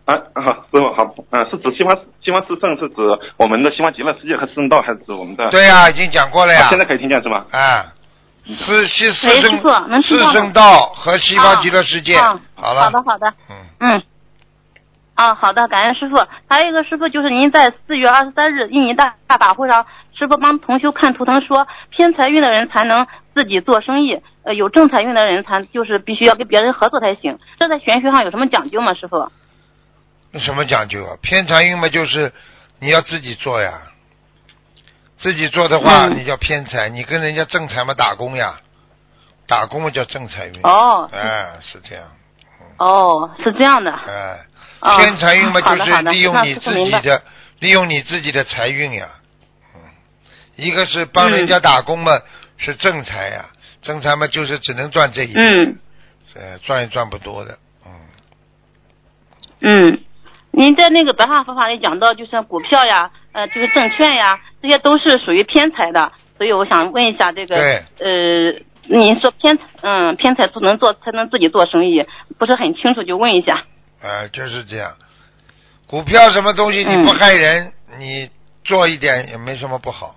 啊，好，师傅好，嗯、是指西方西方四圣，是指我们的西方极乐世界和四圣道，还是指我们的？对呀、已经讲过了呀啊。现在可以听见是吗？啊，四西四喂师傅圣四圣道和西方极乐世界。啊好了。好的好的，嗯，嗯。啊，好的，感恩师傅。还有一个师傅，就是您在四月二十三日印尼大大法会上，师傅帮同修看图腾说，偏财运的人才能自己做生意，呃，有正财运的人才就是必须要跟别人合作才行。这在玄学上有什么讲究吗，师傅？有什么讲究啊？偏财运嘛，就是你要自己做呀。自己做的话，嗯你叫偏财；你跟人家正财嘛，打工呀。打工嘛叫正财运。哦哎，是这样。哦，是这样的。哎，哦偏财运嘛，就是利用你自己的，利用你自己的财运呀。嗯，一个是帮人嗯家打工嘛，是正财呀，正财嘛就是只能赚这一笔，嗯呃，赚也赚不多的。嗯嗯，您在那个白话佛法里讲到，就是股票呀，呃，就是证券呀，这些都是属于偏财的，所以我想问一下这个，呃，您说偏嗯偏财不能做才能自己做生意，不是很清楚，就问一下。啊，就是这样。股票什么东西你嗯不害人，你做一点也没什么不好。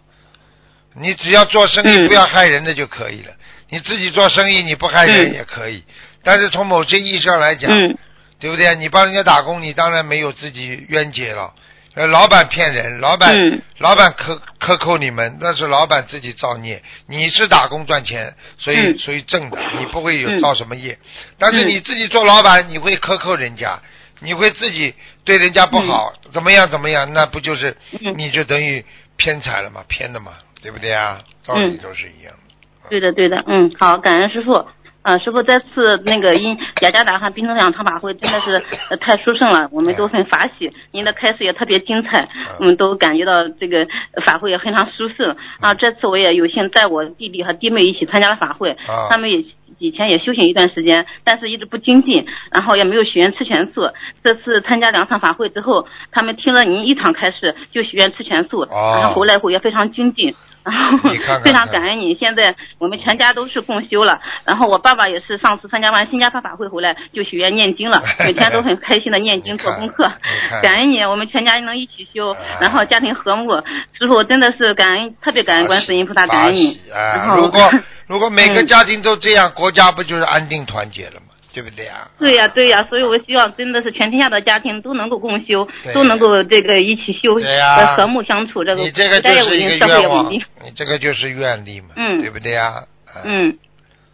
你只要做生意嗯不要害人的就可以了。你自己做生意你不害人嗯也可以，但是从某些意义上来讲，嗯对不对？你帮人家打工，你当然没有自己冤结了。呃，老板骗人，老板、嗯老板克克扣你们，那是老板自己造孽。你是打工赚钱，所以、嗯所以挣的，你不会有嗯造什么业。但是嗯你自己做老板，你会克扣人家，你会自己对人家不好，怎么样怎么样，那不就是、嗯你就等于偏财了嘛，偏的嘛，对不对啊？道理嗯都是一样的。对的，对的，嗯，好，感恩师傅。呃，师傅这次那个因雅加达和冰城两场法会真的是、呃、太殊胜了，我们都很法喜。您的开示也特别精彩，我们都感觉到这个法会也非常殊胜。啊，这次我也有幸带我弟弟和弟妹一起参加了法会，啊他们也以前也修行一段时间，但是一直不精进，然后也没有许愿吃全素。这次参加两场法会之后，他们听了您一场开示就许愿吃全素，哦然后回来后也非常精进。然后非常感恩你，现在我们全家都是共修了。然后我爸爸也是上次参加完新加坡法会回来就许愿念经了，每天都很开心的念经 做功课。感恩你，我们全家能一起修啊，然后家庭和睦。师傅真的是感恩，特别感恩观世音菩萨，感恩你。然啊！后如果 如果每个嗯家庭都这样，国家不就是安定团结了吗？对不对啊？对呀、对呀、所以我希望真的是全天下的家庭都能够共修对，都能够这个一起修，和睦相处，这个你这个就是一个愿望。，你这个就是愿力嘛，嗯。对不对呀？啊。嗯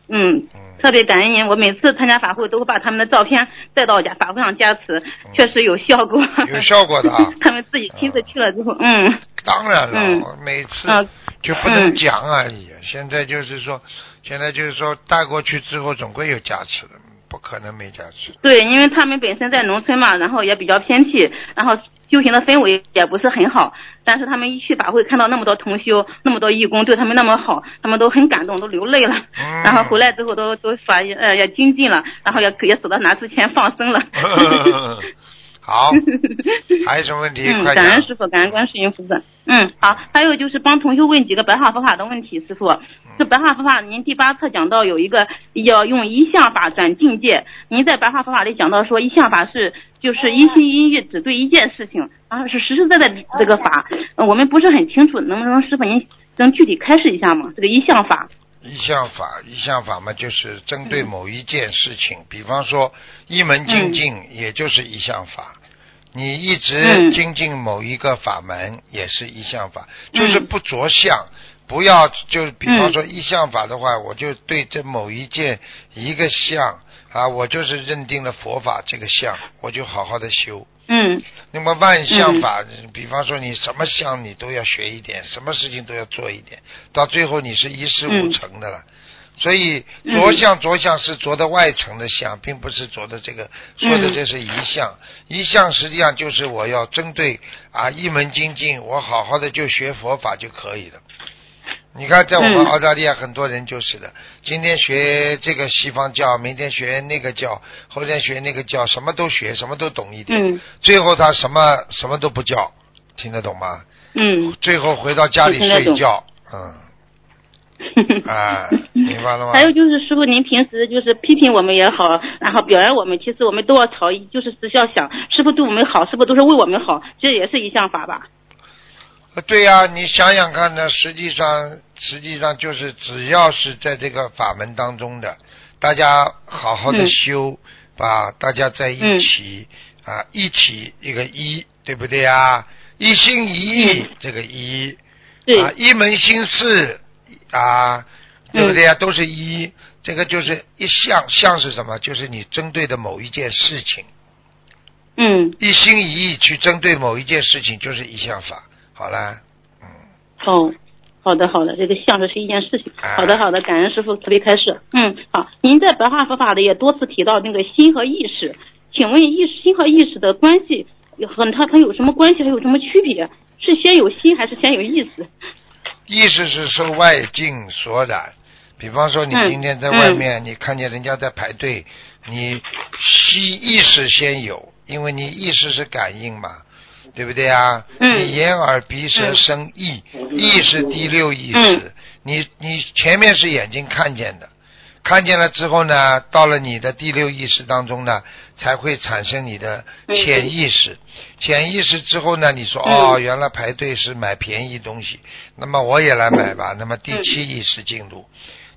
嗯，嗯。特别感恩您，我每次参加法会都会把他们的照片带到家法会上加持，确实有效果。嗯有效果的啊？他们自己亲自去了之后，嗯。当然了，嗯。每次嗯。就不能讲而已。现在就是说，现在就是说带过去之后，总归有加持的，不可能没家具。对，因为他们本身在农村嘛，然后也比较偏僻，然后修行的氛围也不是很好。但是他们一去法会，看到那么多同修，那么多义工对他们那么好，他们都很感动，都流泪了。嗯然后回来之后都都说呃也精进了，然后也也舍得拿出钱放生了。好，还有什么问题？嗯，快感恩。师傅，感恩观世音菩萨。嗯，好，还有就是帮同修问几个白话佛法的问题，师傅。嗯这白话佛法，您第八册讲到有一个要用一向法转境界。您在白话佛法里讲到说，一向法是就是一心一意只对一件事情，啊，是实实在在的这个法。呃我们不是很清楚，能不能师傅您能具体开示一下吗？这个一向法。一项法，一项法嘛，就是针对某一件事情，比方说一门精进，也就是一项法。你一直嗯精进某一个法门，也是一项法，嗯就是不着相，不要就比方嗯说一项法的话，我就对这某一件一个相啊，我就是认定了佛法这个相，我就好好的修。嗯那么万象法，比方说你什么相你都要学一点，什么事情都要做一点，到最后你是一事无成的了。所以嗯着相着相是着的外层的相，并不是着的这个说的这是一相。一相实际上就是我要针对啊一门精进，我好好的就学佛法就可以了。你看，在我们嗯澳大利亚很多人就是的，今天学这个西方教，明天学那个教，后天学那个教，什么都学，什么都懂一点。嗯最后他什么什么都不教，听得懂吗？嗯。最后回到家里睡觉，嗯，啊，明白了吗？还有就是师傅，您平时就是批评我们也好，然后表扬我们，其实我们都要朝，就是只需要想，师傅对我们好，是不是都是为我们好？这也是一项法吧？呃对呀、你想想看呢，实际上实际上就是只要是在这个法门当中的，大家好好的嗯修，把大家在一起、啊，一起一个一，对不对啊？一心一意，这个一啊，一门心思啊，对不对啊？都是一，这个就是一项，项是什么？就是你针对的某一件事情，嗯，一心一意去针对某一件事情，就是一项法。好了，哦，好的，好的，这个相是是一件事情。哎好的，好的，感恩师傅慈悲开示。嗯，好，您在白话佛法里也多次提到那个心和意识，请问意识心和意识的关系和它它有什么关系，还有什么区别？是先有心还是先有意识？意识是受外境所染。比方说，你嗯今天在外面，你看见人家在排队，你吸意识先有，因为你意识是感应嘛，对不对啊？嗯你眼耳鼻舌嗯身意，意是第六意识，嗯你你前面是眼睛看见的，看见了之后呢，到了你的第六意识当中呢，才会产生你的潜意识。潜意识之后呢，你说嗯哦，原来排队是买便宜东西，那么我也来买吧。那么第七意识进入。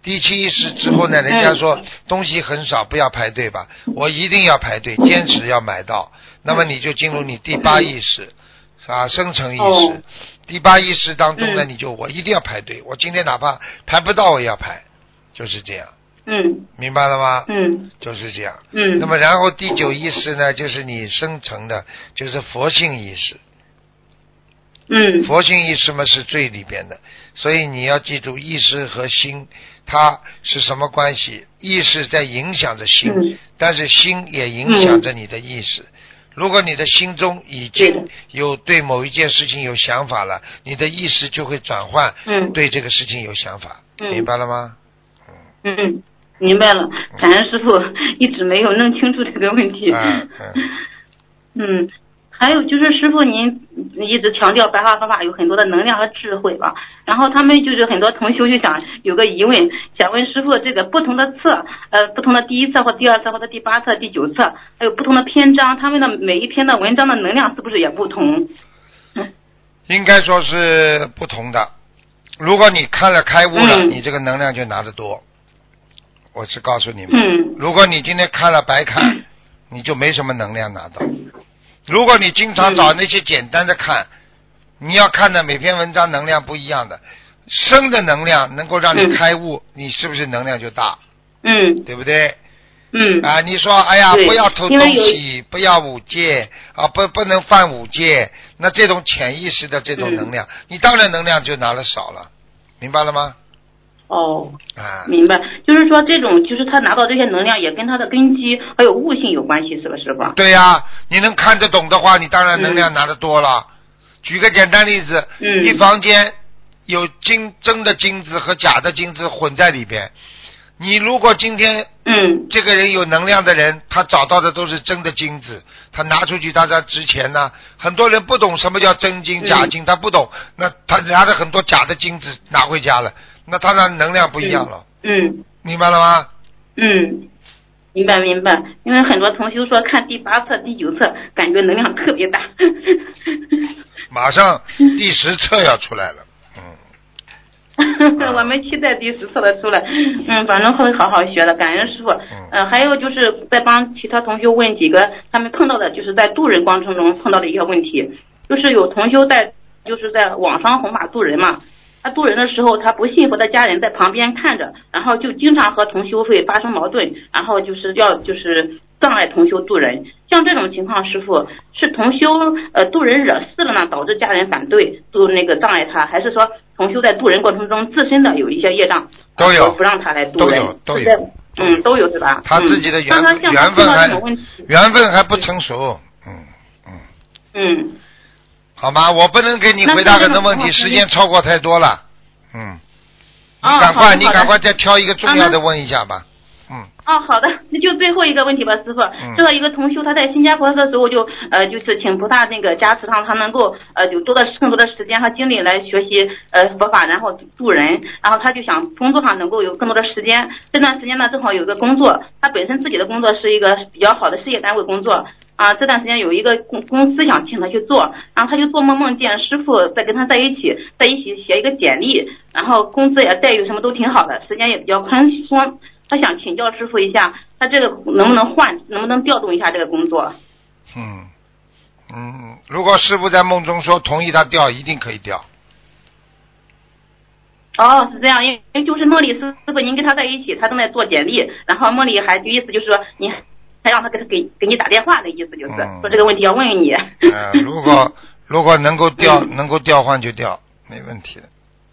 第七意识之后呢，人家说东西很少，不要排队吧，我一定要排队，坚持要买到。那么你就进入你第八意识，啊，生成意识哦。第八意识当中呢，嗯你就我一定要排队，我今天哪怕排不到我也要排，就是这样，嗯明白了吗？嗯就是这样。嗯。那么然后第九意识呢，就是你生成的，就是佛性意识。嗯佛性意识嘛是最里边的，所以你要记住意识和心它是什么关系？意识在影响着心，嗯但是心也影响着你的意识。如果你的心中已经有对某一件事情有想法了，你的意识就会转换，嗯。对这个事情有想法，嗯。明白了吗？嗯，明白了。感恩师傅一直没有弄清楚这个问题。嗯嗯，嗯，还有就是师傅您一直强调白话方法有很多的能量和智慧吧，然后他们就是很多同学就想有个疑问，想问师傅这个不同的册，呃，不同的第一册或第二册或者第八册、第九册，还有不同的篇章，他们的每一篇的文章的能量是不是也不同？应该说是不同的。如果你看了开悟了，嗯你这个能量就拿得多。我是告诉你们，嗯如果你今天看了白看，你就没什么能量拿到。如果你经常找那些简单的看，你要看的每篇文章能量不一样的，生的能量能够让你嗯开悟，你是不是能量就大？嗯对不对？嗯啊，你说，哎呀，不要偷东西，不要五戒啊，不不能犯五戒，那这种潜意识的这种嗯能量，你当然能量就拿的少了，明白了吗？哦。啊，明白，就是说这种，就是他拿到这些能量，也跟他的根基还有悟性有关系，是吧，师傅？对呀、你能看得懂的话，你当然能量拿得多了。举个简单例子，嗯一房间有金真的金子和假的金子混在里边，你如果今天嗯这个人有能量的人，他找到的都是真的金子，他拿出去他才值钱呢。很多人不懂什么叫真金嗯假金，他不懂，那他拿着很多假的金子拿回家了，那他的能量不一样了，嗯明白了吗？嗯，明白明白，因为很多同学说看第八册、第九册，感觉能量特别大。马上第十册要出来了，嗯，我们期待第十册的出来，嗯，反正会好好学的，感恩师傅。嗯。呃，还有就是在帮其他同学问几个他们碰到的，就是在渡人过程中碰到的一些问题，就是有同修在就是在网上弘法渡人嘛，他渡人的时候，他不信佛的家人在旁边看着，然后就经常和同修会发生矛盾，然后就是要就是障碍同修渡人。像这种情况，师傅是同修呃渡人惹事了呢，导致家人反对渡那个障碍他，还是说同修在渡人过程中自身的有一些业障，都有不让他来渡都人？有都有嗯，都有是吧？他自己的缘缘分还缘分还不成熟，嗯嗯，嗯。好吗？我不能给你回答很多问题，时间超过太多了，嗯，你赶快，你赶快再挑一个重要的问一下吧，嗯，哦，好的，那就最后一个问题吧，师傅。这个一个同修他在新加坡的时候就呃就是请菩萨那个加持他，他能够呃有多的更多的时间和精力来学习呃佛法，然后度人，然后他就想工作上能够有更多的时间。这段时间呢，正好有个工作，他本身自己的工作是一个比较好的事业单位工作。啊，这段时间有一个公公司想请他去做，然后他就做梦梦见师傅在跟他在一起，在一起写一个简历，然后工资也待遇什么都挺好的，时间也比较宽松。他想请教师傅一下，他这个能不能换，能不能调动一下这个工作？嗯嗯，如果师傅在梦中说同意他调，一定可以调。哦，是这样，因为因为就是梦里师师傅您跟他在一起，他正在做简历，然后梦里还就意思就是说你还让他给他给给你打电话的意思，就是、嗯说这个问题要问问你。呃，如果 如果能够调，嗯能够调换就调，没问题的。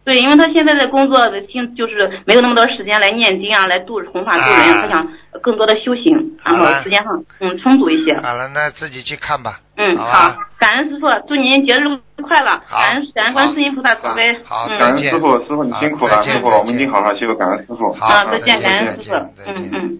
对，因为他现在的工作的经就是没有那么多时间来念经啊，来度弘法度人，啊他想更多的修行，然后时间上嗯充足一些。好了，那自己去看吧。嗯，好好，感恩师傅，祝您节日快乐，感恩感恩观世音菩萨慈悲。好，嗯感恩再见。师傅，师傅你辛苦了，师傅，我们一定好好修，感恩师傅。好，再见，感恩师傅嗯嗯。